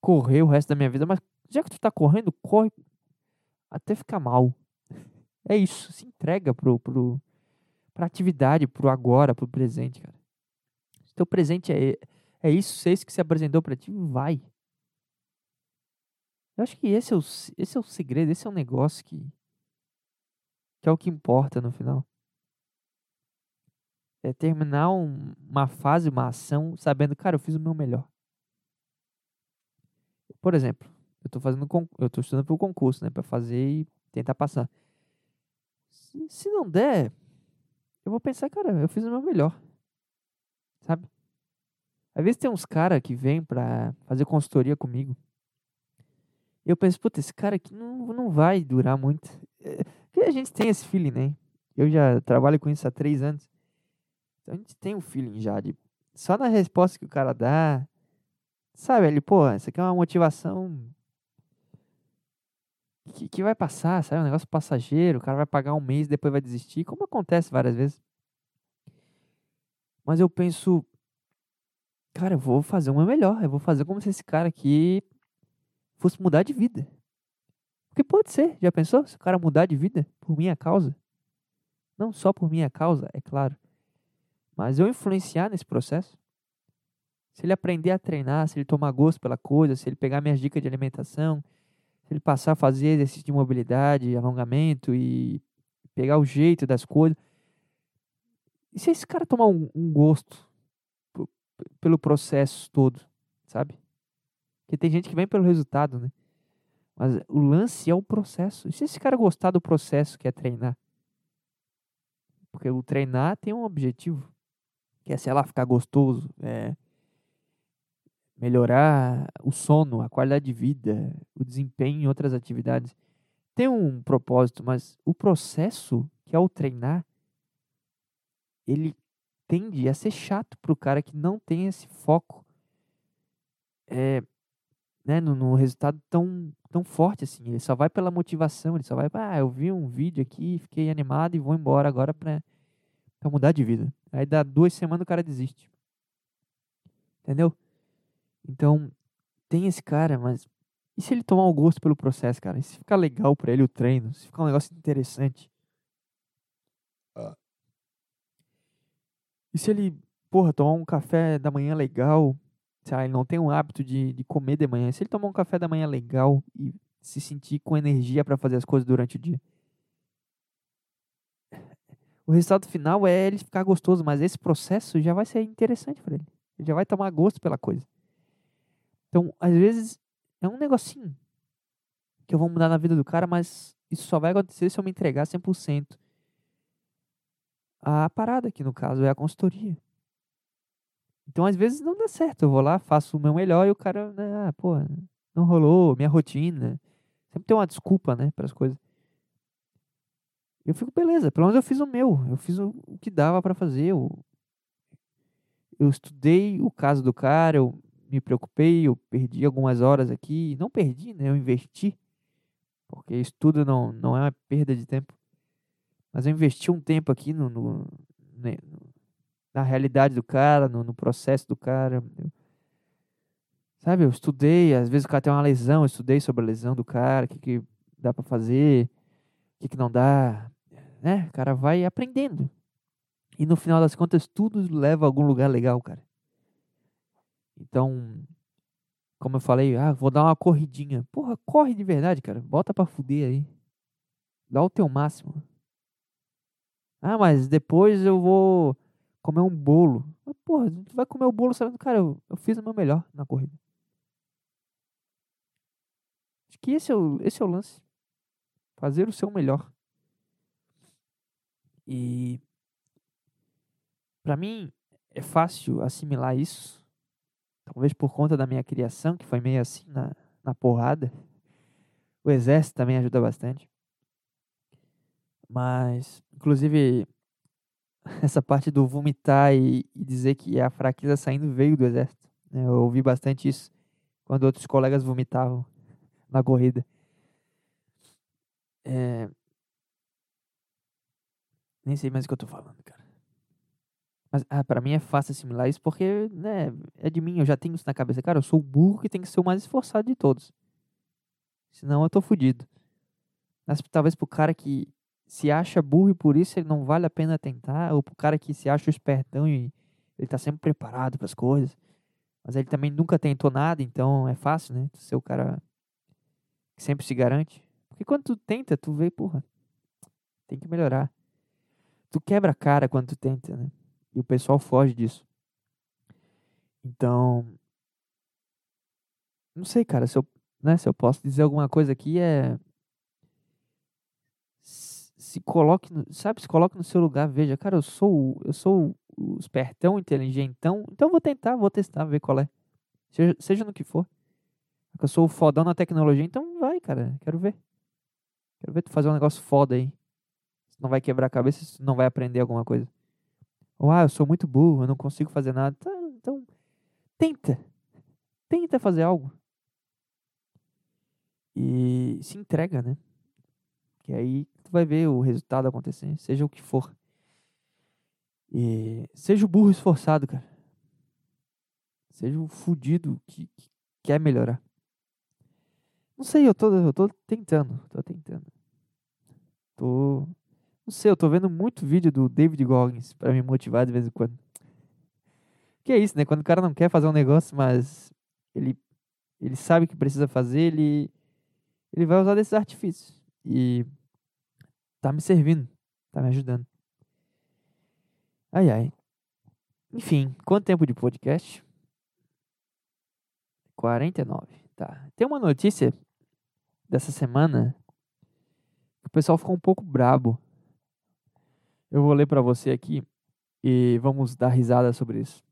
correr o resto da minha vida, mas já que tu tá correndo, corre até ficar mal. É isso, se entrega pro, pro, pra atividade, pro agora, pro presente, cara. Se teu presente é, é isso, se é isso que se apresentou pra ti, vai. Eu acho que esse é o, se- esse é o segredo, esse é o negócio que, que é o que importa no final é terminar um- uma fase, uma ação, sabendo, cara, eu fiz o meu melhor. Por exemplo, eu tô fazendo, eu tô estudando pro concurso, né, para fazer e tentar passar. Se, se não der, eu vou pensar, cara, eu fiz o meu melhor. Sabe? Às vezes tem uns cara que vêm pra fazer consultoria comigo. Eu penso, puta, esse cara aqui não, não vai durar muito. É, Porque a gente tem esse feeling, né? Eu já trabalho com isso há três anos. Então a gente tem um feeling já de. Só na resposta que o cara dá. Sabe, ele, pô, isso aqui é uma motivação. Que, que vai passar, sabe? Um negócio passageiro. O cara vai pagar um mês depois vai desistir. Como acontece várias vezes. Mas eu penso. Cara, eu vou fazer o meu melhor. Eu vou fazer como se esse cara aqui fosse mudar de vida. Porque pode ser. Já pensou? Se o cara mudar de vida por minha causa. Não só por minha causa, é claro mas eu influenciar nesse processo. Se ele aprender a treinar, se ele tomar gosto pela coisa, se ele pegar minhas dicas de alimentação, se ele passar a fazer exercício de mobilidade, alongamento e pegar o jeito das coisas. E se esse cara tomar um, um gosto pelo processo todo, sabe? Porque tem gente que vem pelo resultado, né? Mas o lance é o processo. E se esse cara gostar do processo que é treinar? Porque o treinar tem um objetivo que é, sei lá, ficar gostoso, é, melhorar o sono, a qualidade de vida, o desempenho em outras atividades. Tem um propósito, mas o processo, que é o treinar, ele tende a ser chato para o cara que não tem esse foco é, né, no, no resultado tão, tão forte assim. Ele só vai pela motivação, ele só vai, ah, eu vi um vídeo aqui, fiquei animado e vou embora agora pra, pra mudar de vida. Aí dá duas semanas o cara desiste. Entendeu? Então, tem esse cara, mas e se ele tomar o gosto pelo processo, cara? E se ficar legal pra ele o treino? Se ficar um negócio interessante? E se ele, porra, tomar um café da manhã legal? Se ah, ele não tem um hábito de, de comer de manhã. Se ele tomar um café da manhã legal e se sentir com energia pra fazer as coisas durante o dia? O resultado final é ele ficar gostoso, mas esse processo já vai ser interessante pra ele. Ele já vai tomar gosto pela coisa. Então, às vezes, é um negocinho que eu vou mudar na vida do cara, mas isso só vai acontecer se eu me entregar 100%. A parada aqui, no caso, é a consultoria. Então, às vezes, não dá certo. Eu vou lá, faço o meu melhor e o cara, né, ah, pô, não rolou, minha rotina. Sempre tem uma desculpa, né, para as coisas. Eu fico, beleza, pelo menos eu fiz o meu. Eu fiz o, que dava para fazer. Eu, eu estudei o caso do cara, eu me preocupei, eu perdi algumas horas aqui. Não perdi, né? Eu investi. Porque estudo não, não é uma perda de tempo. Mas eu investi um tempo aqui no, no, né, na realidade do cara, no, no processo do cara. Eu- sabe, eu estudei. Às vezes o cara tem uma lesão, eu estudei sobre a lesão do cara, o que, que dá pra fazer, o que, que não dá. Né? O cara vai aprendendo. E no final das contas, tudo leva a algum lugar legal, cara. Então, como eu falei, ah, vou dar uma corridinha. Porra, corre de verdade, cara. Bota pra fuder aí. Dá o teu máximo. Ah, mas depois eu vou comer um bolo. Mas, porra, tu vai comer o bolo sabendo, cara, eu, eu fiz o meu melhor na corrida. Acho que esse é o, esse é o lance. Fazer o seu melhor. E pra mim é fácil assimilar isso. Talvez por conta da minha criação, que foi meio assim na, na porrada. O exército também ajuda bastante. Mas, inclusive, essa parte do vomitar e, e dizer que a fraqueza saindo veio do exército. né? Eu ouvi bastante isso quando outros colegas vomitavam na corrida. É... Nem sei mais o que eu tô falando, cara. Mas ah, pra mim é fácil assimilar isso porque, né, é de mim, eu já tenho isso na cabeça. Cara, eu sou o burro que tem que ser o mais esforçado de todos. Senão eu tô fudido. Mas talvez pro cara que se acha burro e por isso ele não vale a pena tentar, ou pro cara que se acha espertão e ele tá sempre preparado pras coisas. Mas ele também nunca tentou nada, então é fácil, né? Tu ser o cara que sempre se garante. Porque quando tu tenta, tu vê, porra, tem que melhorar. Tu quebra a cara quando tu tenta, né? E o pessoal foge disso. Então, não sei, cara, se eu, né, se eu posso dizer alguma coisa aqui é se coloque, no, sabe, se coloque no seu lugar, veja, cara, eu sou, eu sou o espertão, inteligentão, então vou tentar, vou testar, ver qual é. Seja, seja no que for. Eu sou o fodão na tecnologia, então vai, cara, quero ver. Quero ver tu fazer um negócio foda aí. Se não vai quebrar a cabeça, se não vai aprender alguma coisa. Ou, ah, eu sou muito burro, eu não consigo fazer nada. Tá, então, tenta. Tenta fazer algo. E se entrega, né? Que aí tu vai ver o resultado acontecer, seja o que for. E seja o burro esforçado, cara. Seja o fudido que, que quer melhorar. Não sei, eu tô, eu tô tentando, tô tentando. Tô. Não sei, eu tô vendo muito vídeo do David Goggins pra me motivar de vez em quando. Que é isso, né? Quando o cara não quer fazer um negócio, mas ele, ele sabe que precisa fazer, ele, ele vai usar desses artifícios. E tá me servindo, tá me ajudando. Ai, ai. Enfim, quanto tempo de podcast? 49. Tá. Tem uma notícia dessa semana que o pessoal ficou um pouco brabo. Eu vou ler para você aqui e vamos dar risada sobre isso.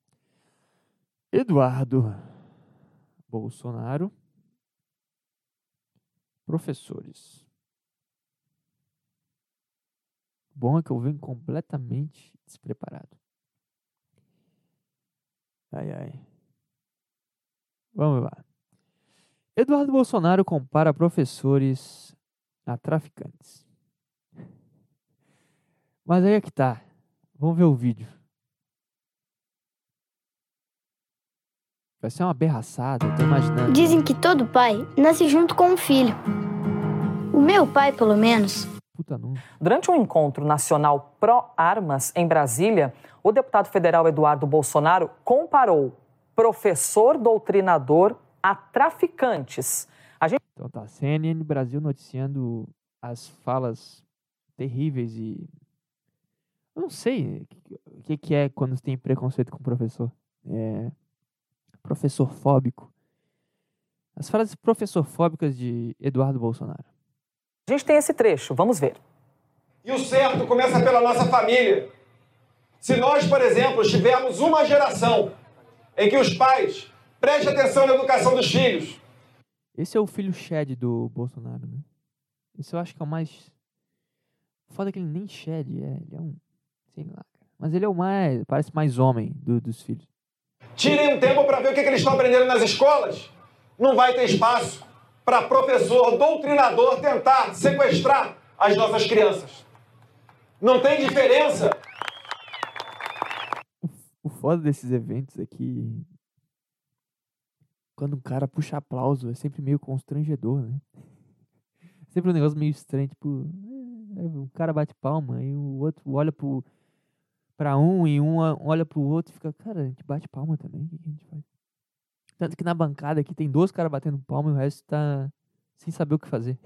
Eduardo Bolsonaro, professores. Bom é que eu venho completamente despreparado. Ai, ai. Vamos lá. Eduardo Bolsonaro compara professores a traficantes. Mas aí é que tá. Vamos ver o vídeo. Vai ser uma berraçada, eu tô imaginando. Dizem que todo pai nasce junto com um filho. O meu pai, pelo menos, Puta. Durante um encontro nacional pró-armas em Brasília, o deputado federal Eduardo Bolsonaro comparou professor doutrinador a traficantes. A gente Então tá, CNN Brasil noticiando as falas terríveis e. Eu não sei o que, que é quando tem preconceito com professor. É. Professor fóbico. As falas professor fóbicas de Eduardo Bolsonaro. A gente tem esse trecho, vamos ver. E o certo começa pela nossa família. Se nós, por exemplo, tivermos uma geração em que os pais prestem atenção na educação dos filhos, Esse é o filho Shed do Bolsonaro, né? Esse eu acho que é o mais. Foda que ele nem Shed é. Ele é um. Sei lá, cara. Mas ele é o mais. Parece mais homem do- dos filhos. tirem um tempo para ver o que, que eles estão aprendendo nas escolas, não vai ter espaço para professor, doutrinador tentar sequestrar as nossas crianças. Não tem diferença O foda desses eventos é que. Quando um cara puxa aplauso, é sempre meio constrangedor, né? Sempre um negócio meio estranho, tipo. é, O cara bate palma e o outro olha pro. Pra um e um olha pro outro e fica, cara, a gente bate palma também, o que a gente faz? Tanto que na bancada aqui tem dois caras batendo palma e o resto tá sem saber o que fazer.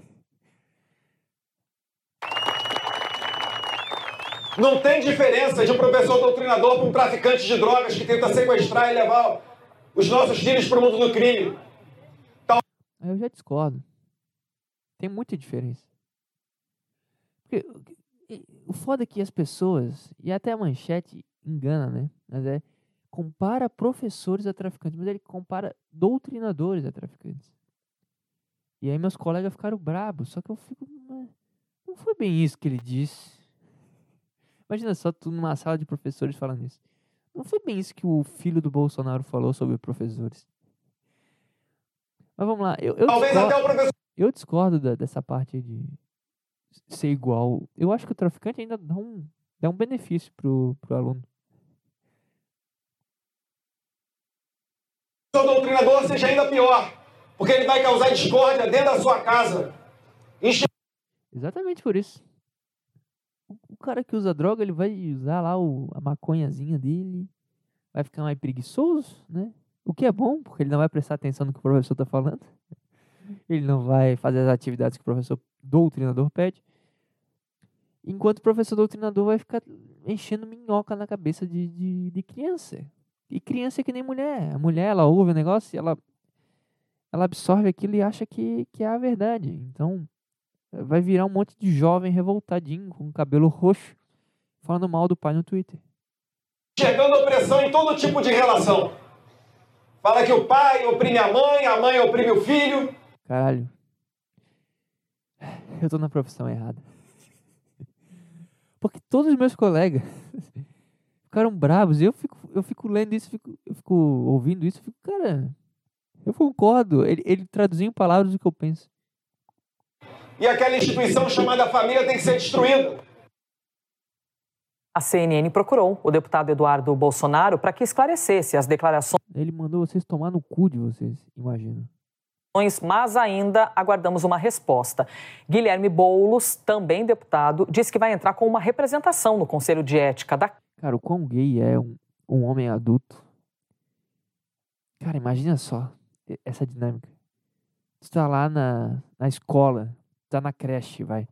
Não tem diferença de um professor doutrinador para um traficante de drogas que tenta sequestrar e levar os nossos filhos para o mundo do crime. Aí eu já discordo. Tem muita diferença. Porque o que- o foda é que as pessoas, e até a manchete engana, né? Mas é compara professores a traficantes, mas ele compara doutrinadores a traficantes. E aí meus colegas ficaram brabos, só que eu fico, "Mas não foi bem isso que ele disse. Imagina só tu numa sala de professores falando isso. Não foi bem isso que o filho do Bolsonaro falou sobre professores. Mas vamos lá, eu, eu Talvez discordo- até o professor eu discordo da- dessa parte de ser igual. Eu acho que o traficante ainda dá um, dá um benefício pro, pro aluno. Doutrinador seja ainda pior, porque ele vai causar discórdia dentro da sua casa. Exatamente por isso. O, cara que usa droga, ele vai usar lá o, a maconhazinha dele, vai ficar mais preguiçoso, né? O que é bom, porque ele não vai prestar atenção no que o professor tá falando. Ele não vai fazer as atividades que o professor doutrinador pede. Enquanto o professor doutrinador vai ficar enchendo minhoca na cabeça de, de, de criança. E criança é que nem mulher. A mulher, ela ouve o negócio e ela, ela absorve aquilo e acha que, que é a verdade. Então, vai virar um monte de jovem revoltadinho, com cabelo roxo, falando mal do pai no Twitter. enxergando opressão em todo tipo de relação. Fala que o pai oprime a mãe, a mãe oprime o filho. Caralho. Eu tô na profissão errada. Porque todos os meus colegas ficaram bravos. E eu fico, eu fico lendo isso, fico, eu fico ouvindo isso, eu fico, cara, eu concordo. Ele, ele traduziu em palavras o que eu penso. E aquela instituição chamada família tem que ser destruída. A CNN procurou o deputado Eduardo Bolsonaro para que esclarecesse as declarações, Ele mandou vocês tomar no cu de vocês, imagina. mas ainda aguardamos uma resposta. Guilherme Boulos, também deputado, disse que vai entrar com uma representação no Conselho de Ética da Cara, o quão gay é um, um homem adulto. Cara, imagina só essa dinâmica. Tu tá lá na, na escola, tá na creche, vai.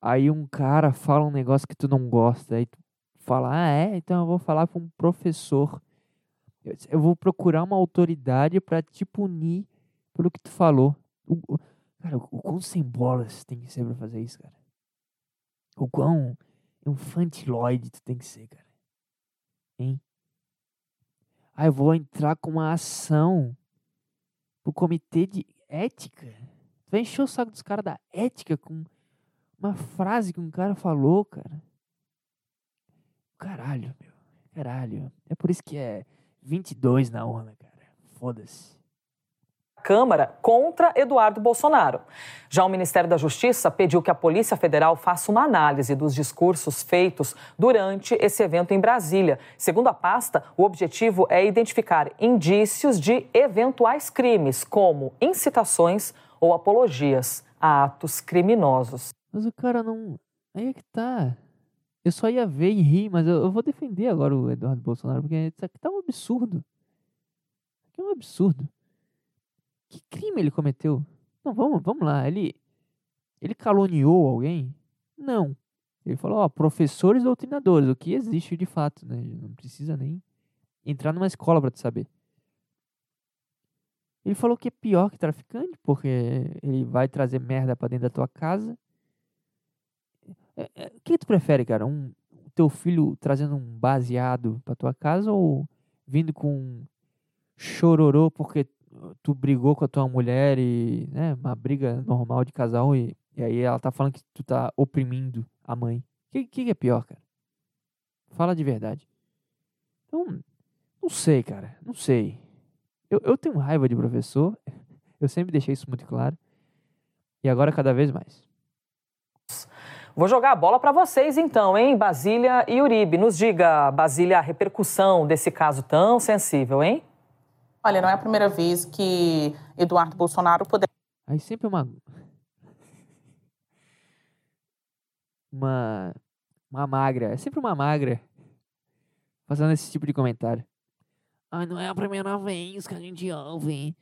Aí um cara fala um negócio que tu não gosta, aí tu fala, ah, é? Então eu vou falar pra um professor. Eu, eu vou procurar uma autoridade pra te punir pelo que tu falou. O, o- cara, o, o quão sem bolas tem que ser pra fazer isso, cara? O quão infantiloide tu tem que ser, cara. Hein? Ah, eu vou entrar com uma ação pro comitê de ética. Tu vai encher o saco dos caras da ética com uma frase que um cara falou, cara. Caralho, meu. Caralho. É por isso que é 22 na urna, cara. Foda-se. Câmara contra Eduardo Bolsonaro. Já o Ministério da Justiça pediu que a Polícia Federal faça uma análise dos discursos feitos durante esse evento em Brasília. Segundo a pasta, o objetivo é identificar indícios de eventuais crimes, como incitações ou apologias a atos criminosos. Mas o cara não. Aí é que tá. Eu só ia ver e rir, mas eu, vou defender agora o Eduardo Bolsonaro, porque isso aqui tá um absurdo. Isso aqui é um absurdo. Que crime ele cometeu? Não, vamos, vamos lá. Ele, ele caluniou alguém? Não. Ele falou, ó, professores doutrinadores, o que existe de fato, né? Não precisa nem entrar numa escola pra te saber. Ele falou que é pior que traficante, porque ele vai trazer merda pra dentro da tua casa. É, é, O que tu prefere, cara? Um, teu filho trazendo um baseado pra tua casa ou vindo com chororô porque tu brigou com a tua mulher e, né, uma briga normal de casal e, e aí ela tá falando que tu tá oprimindo a mãe. O que, que é pior, cara? Fala de verdade. Então, não sei, cara, não sei. Eu, eu tenho raiva de professor, eu sempre deixei isso muito claro. E agora cada vez mais. Vou jogar a bola para vocês então, hein? Basília e Uribe. Nos diga, Basília, a repercussão desse caso tão sensível, hein? Olha, não é a primeira vez que Eduardo Bolsonaro poderá Aí sempre uma. Uma. Uma magra. É sempre uma magra. Fazendo esse tipo de comentário. Ai, não é a primeira vez que a gente ouve.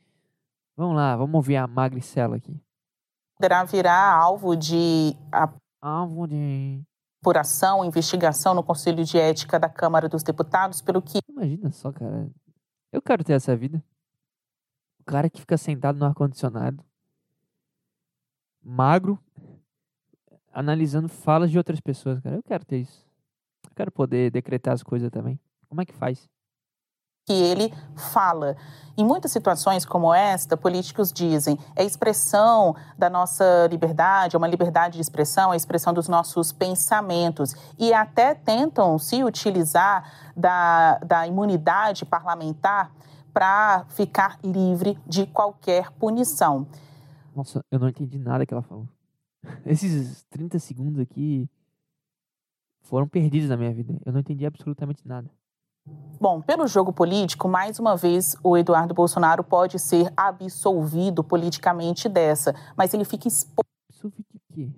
Vamos lá, vamos ouvir a magricela aqui. poderá virar alvo de Alvo de. apuração, investigação no Conselho de Ética da Câmara dos Deputados, pelo que Imagina só, cara. Eu quero ter essa vida. O cara que fica sentado no ar-condicionado, magro, analisando falas de outras pessoas, cara. Eu quero ter isso. Eu quero poder decretar as coisas também. Como é que faz? Que ele fala. Em muitas situações como esta, políticos dizem é expressão da nossa liberdade, é uma liberdade de expressão, é expressão dos nossos pensamentos. E até tentam se utilizar da, da imunidade parlamentar para ficar livre de qualquer punição. Nossa, eu não entendi nada que ela falou. Esses 30 segundos aqui foram perdidos na minha vida. Eu não entendi absolutamente nada. Bom, pelo jogo político, mais uma vez o Eduardo Bolsonaro pode ser absolvido politicamente dessa, mas ele fica exposto. Absolvido de quê?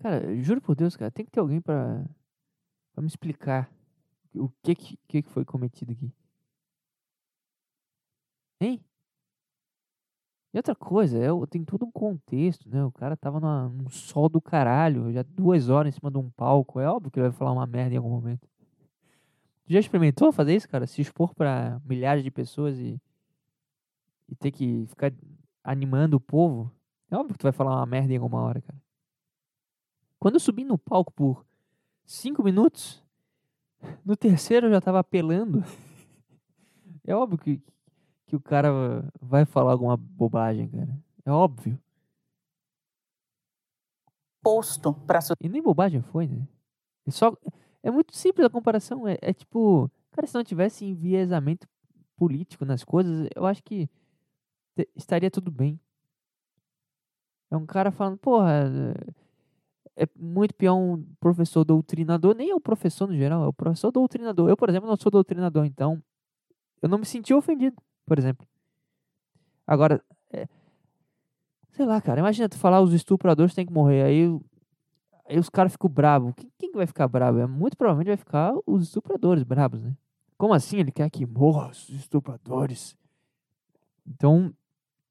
Cara, juro por Deus, cara, tem que ter alguém pra me explicar o que, que que foi cometido aqui. Hein? E outra coisa, é, o- tem todo um contexto, né? O cara tava numa- num sol do caralho, já duas horas em cima de um palco. É óbvio que ele vai falar uma merda em algum momento. Já experimentou fazer isso, cara? Se expor pra milhares de pessoas e, e ter que ficar animando o povo? É óbvio que tu vai falar uma merda em alguma hora, cara. Quando eu subi no palco por cinco minutos, no terceiro eu já tava apelando. É óbvio que, que o cara vai falar alguma bobagem, cara. É óbvio. Posto para E nem bobagem foi, né? É só. É muito simples a comparação. É, é tipo. Cara, se não tivesse enviesamento político nas coisas, eu acho que estaria tudo bem. É um cara falando, porra. É é muito pior um professor doutrinador, nem é o professor no geral, é o professor doutrinador. Eu, por exemplo, não sou doutrinador, então eu não me senti ofendido, por exemplo. Agora, é, sei lá, cara, imagina tu falar os estupradores têm que morrer, aí, aí os caras ficam bravos. Quem, quem que vai ficar bravo? É, muito provavelmente vai ficar os estupradores bravos, né? Como assim ele quer que morra os estupradores? Então,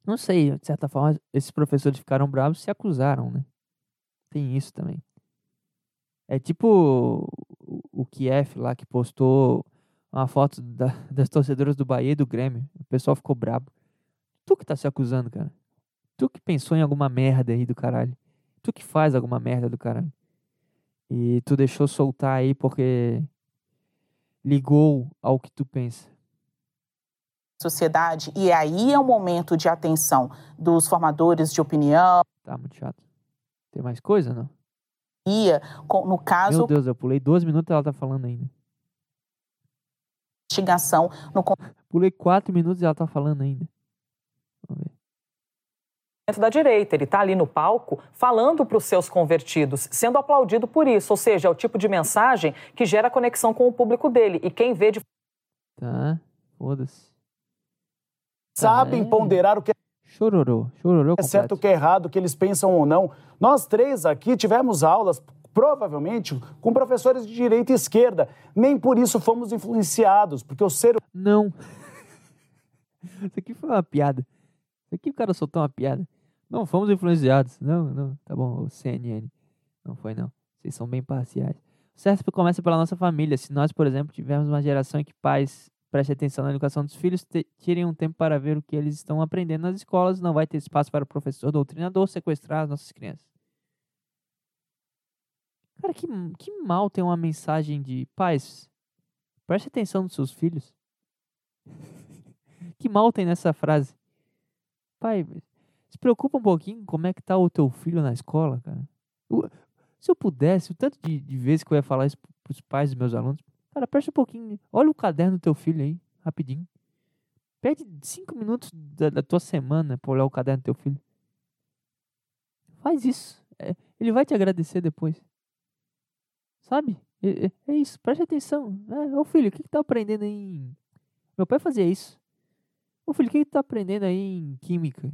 não sei, de certa forma, esses professores ficaram bravos e se acusaram, né? Tem isso também. É tipo o Kiev lá que postou uma foto da- das torcedoras do Bahia e do Grêmio. O pessoal ficou brabo. Tu que tá se acusando, cara. Tu que pensou em alguma merda aí do caralho. Tu que faz alguma merda do caralho. E tu deixou soltar aí porque ligou ao que tu pensa. sociedade, e aí é o momento de atenção dos formadores de opinião, Tá muito chato. Tem mais coisa, não? no caso, Meu Deus, eu pulei dois minutos e ela tá falando ainda. Investigação no Pulei quatro minutos e ela tá falando ainda. Vamos ver. dentro da direita. Ele está ali no palco falando para os seus convertidos, sendo aplaudido por isso. Ou seja, é o tipo de mensagem que gera conexão com o público dele. E quem vê de Tá, foda-se. sabem é. ponderar o que Chororô, chororô é certo, o que é errado, o que eles pensam ou não. Nós três aqui tivemos aulas, provavelmente, com professores de direita e esquerda. Nem por isso fomos influenciados, porque o ser Não. Isso aqui foi uma piada. Isso aqui o cara soltou uma piada. Não fomos influenciados. Não, não. Tá bom, o CNN. Não foi, não. Vocês são bem parciais. O certo começa pela nossa família. Se nós, por exemplo, tivermos uma geração em que pais prestem atenção na educação dos filhos, tirem um tempo para ver o que eles estão aprendendo nas escolas, não vai ter espaço para o professor doutrinador sequestrar as nossas crianças. Cara, que, que mal tem uma mensagem de pais, preste atenção nos seus filhos. Que mal tem nessa frase? Pai, se preocupa um pouquinho como é que tá o teu filho na escola, cara. Eu- se eu pudesse, o tanto de, de vezes que eu ia falar isso para os pais dos meus alunos, cara, presta um pouquinho, olha o caderno do teu filho aí, rapidinho. Pede cinco minutos da, da tua semana para olhar o caderno do teu filho. Faz isso. É, ele vai te agradecer depois. Sabe? É, é- isso, preste atenção. É, ô filho, o que, que tá aprendendo em... Meu pai fazia isso. Ô filho, o que, que tá aprendendo aí em química?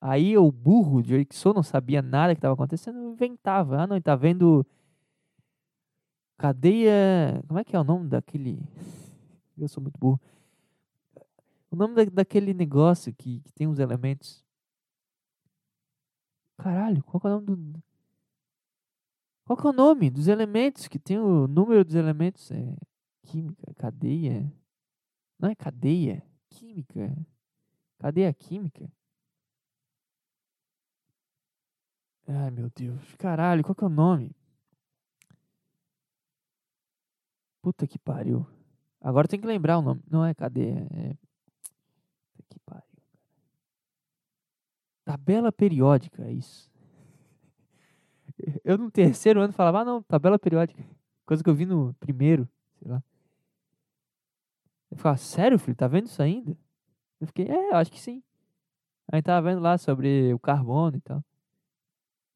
Aí eu, burro, de sou, não sabia nada que estava acontecendo, inventava. Ah, não, ele tá vendo cadeia... Como é que é o nome daquele... Eu sou muito burro. O nome da, daquele negócio que, que tem os elementos. Caralho, qual é o nome do... Qual que é o nome dos elementos que tem o número dos elementos? É química, cadeia. Não é cadeia, química. Cadeia química. Ai, meu Deus. Caralho, qual que é o nome? Puta que pariu. Agora tem que lembrar o nome. Não é cadeia, é. Puta que pariu. Tabela periódica, é isso. Eu no terceiro ano falava, ah não, tabela periódica. Coisa que eu vi no primeiro, sei lá. Eu ficava, sério, filho, tá vendo isso ainda? Eu fiquei, é, eu acho que sim. Aí tava vendo lá sobre o carbono e tal.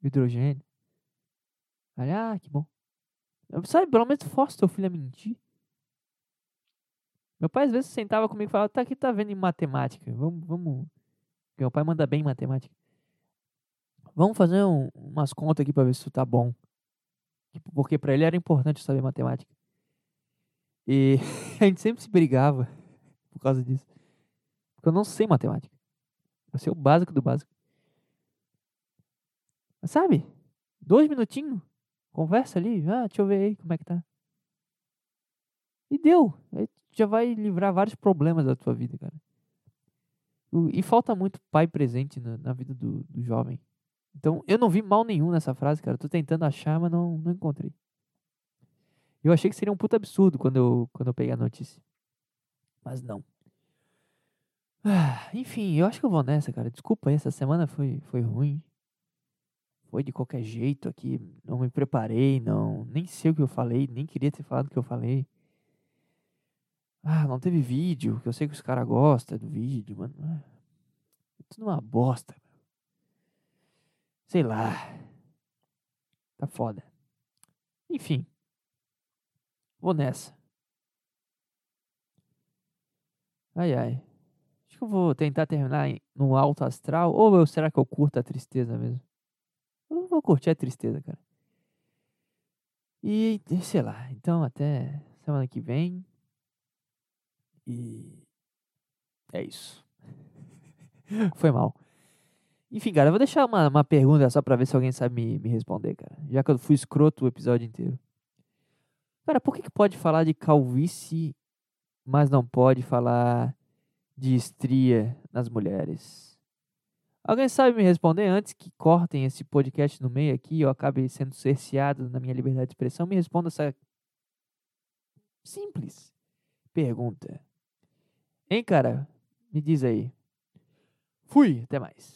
Hidrogênio. Aí, ah, que bom. Eu, sabe, pelo menos força teu filho a mentir. Meu pai às vezes sentava comigo e falava, tá aqui, tá vendo em matemática. Vamos, vamos. Meu pai manda bem em matemática. Vamos fazer um- umas contas aqui pra ver se tu tá bom. Tipo, Porque pra ele era importante saber matemática. E a gente sempre se brigava por causa disso. Porque eu não sei matemática. Eu sei o básico do básico. Mas sabe? Dois minutinhos. Conversa ali. Ah, deixa eu ver aí como é que tá. E deu. Aí já vai livrar vários problemas da tua vida, cara. E falta muito pai presente na, na vida do, do jovem. Então, eu não vi mal nenhum nessa frase, cara. Tô tentando achar, mas não, não encontrei. Eu achei que seria um puta absurdo quando eu, quando eu peguei a notícia. Mas não. Ah, enfim, eu acho que eu vou nessa, cara. Desculpa aí, essa semana foi, foi ruim. Foi de qualquer jeito aqui. Não me preparei, não. Nem sei o que eu falei, nem queria ter falado o que eu falei. Ah, não teve vídeo, que eu sei que os caras gostam do vídeo, mano. É tudo uma bosta. Sei lá. Tá foda. Enfim. Vou nessa. Ai, ai. Acho que eu vou tentar terminar no alto astral. Ou eu, será que eu curto a tristeza mesmo? Eu vou curtir a tristeza, cara. E, sei lá. Então, até semana que vem. E. É isso. Foi mal. Enfim, cara, eu vou deixar uma, uma pergunta só pra ver se alguém sabe me, me responder, cara. Já que eu fui escroto o episódio inteiro. Cara, por que, que pode falar de calvície, mas não pode falar de estria nas mulheres? Alguém sabe me responder antes que cortem esse podcast no meio aqui eu acabe sendo cerceado na minha liberdade de expressão? Me responda essa simples pergunta. Hein, cara? Me diz aí. Fui, até mais.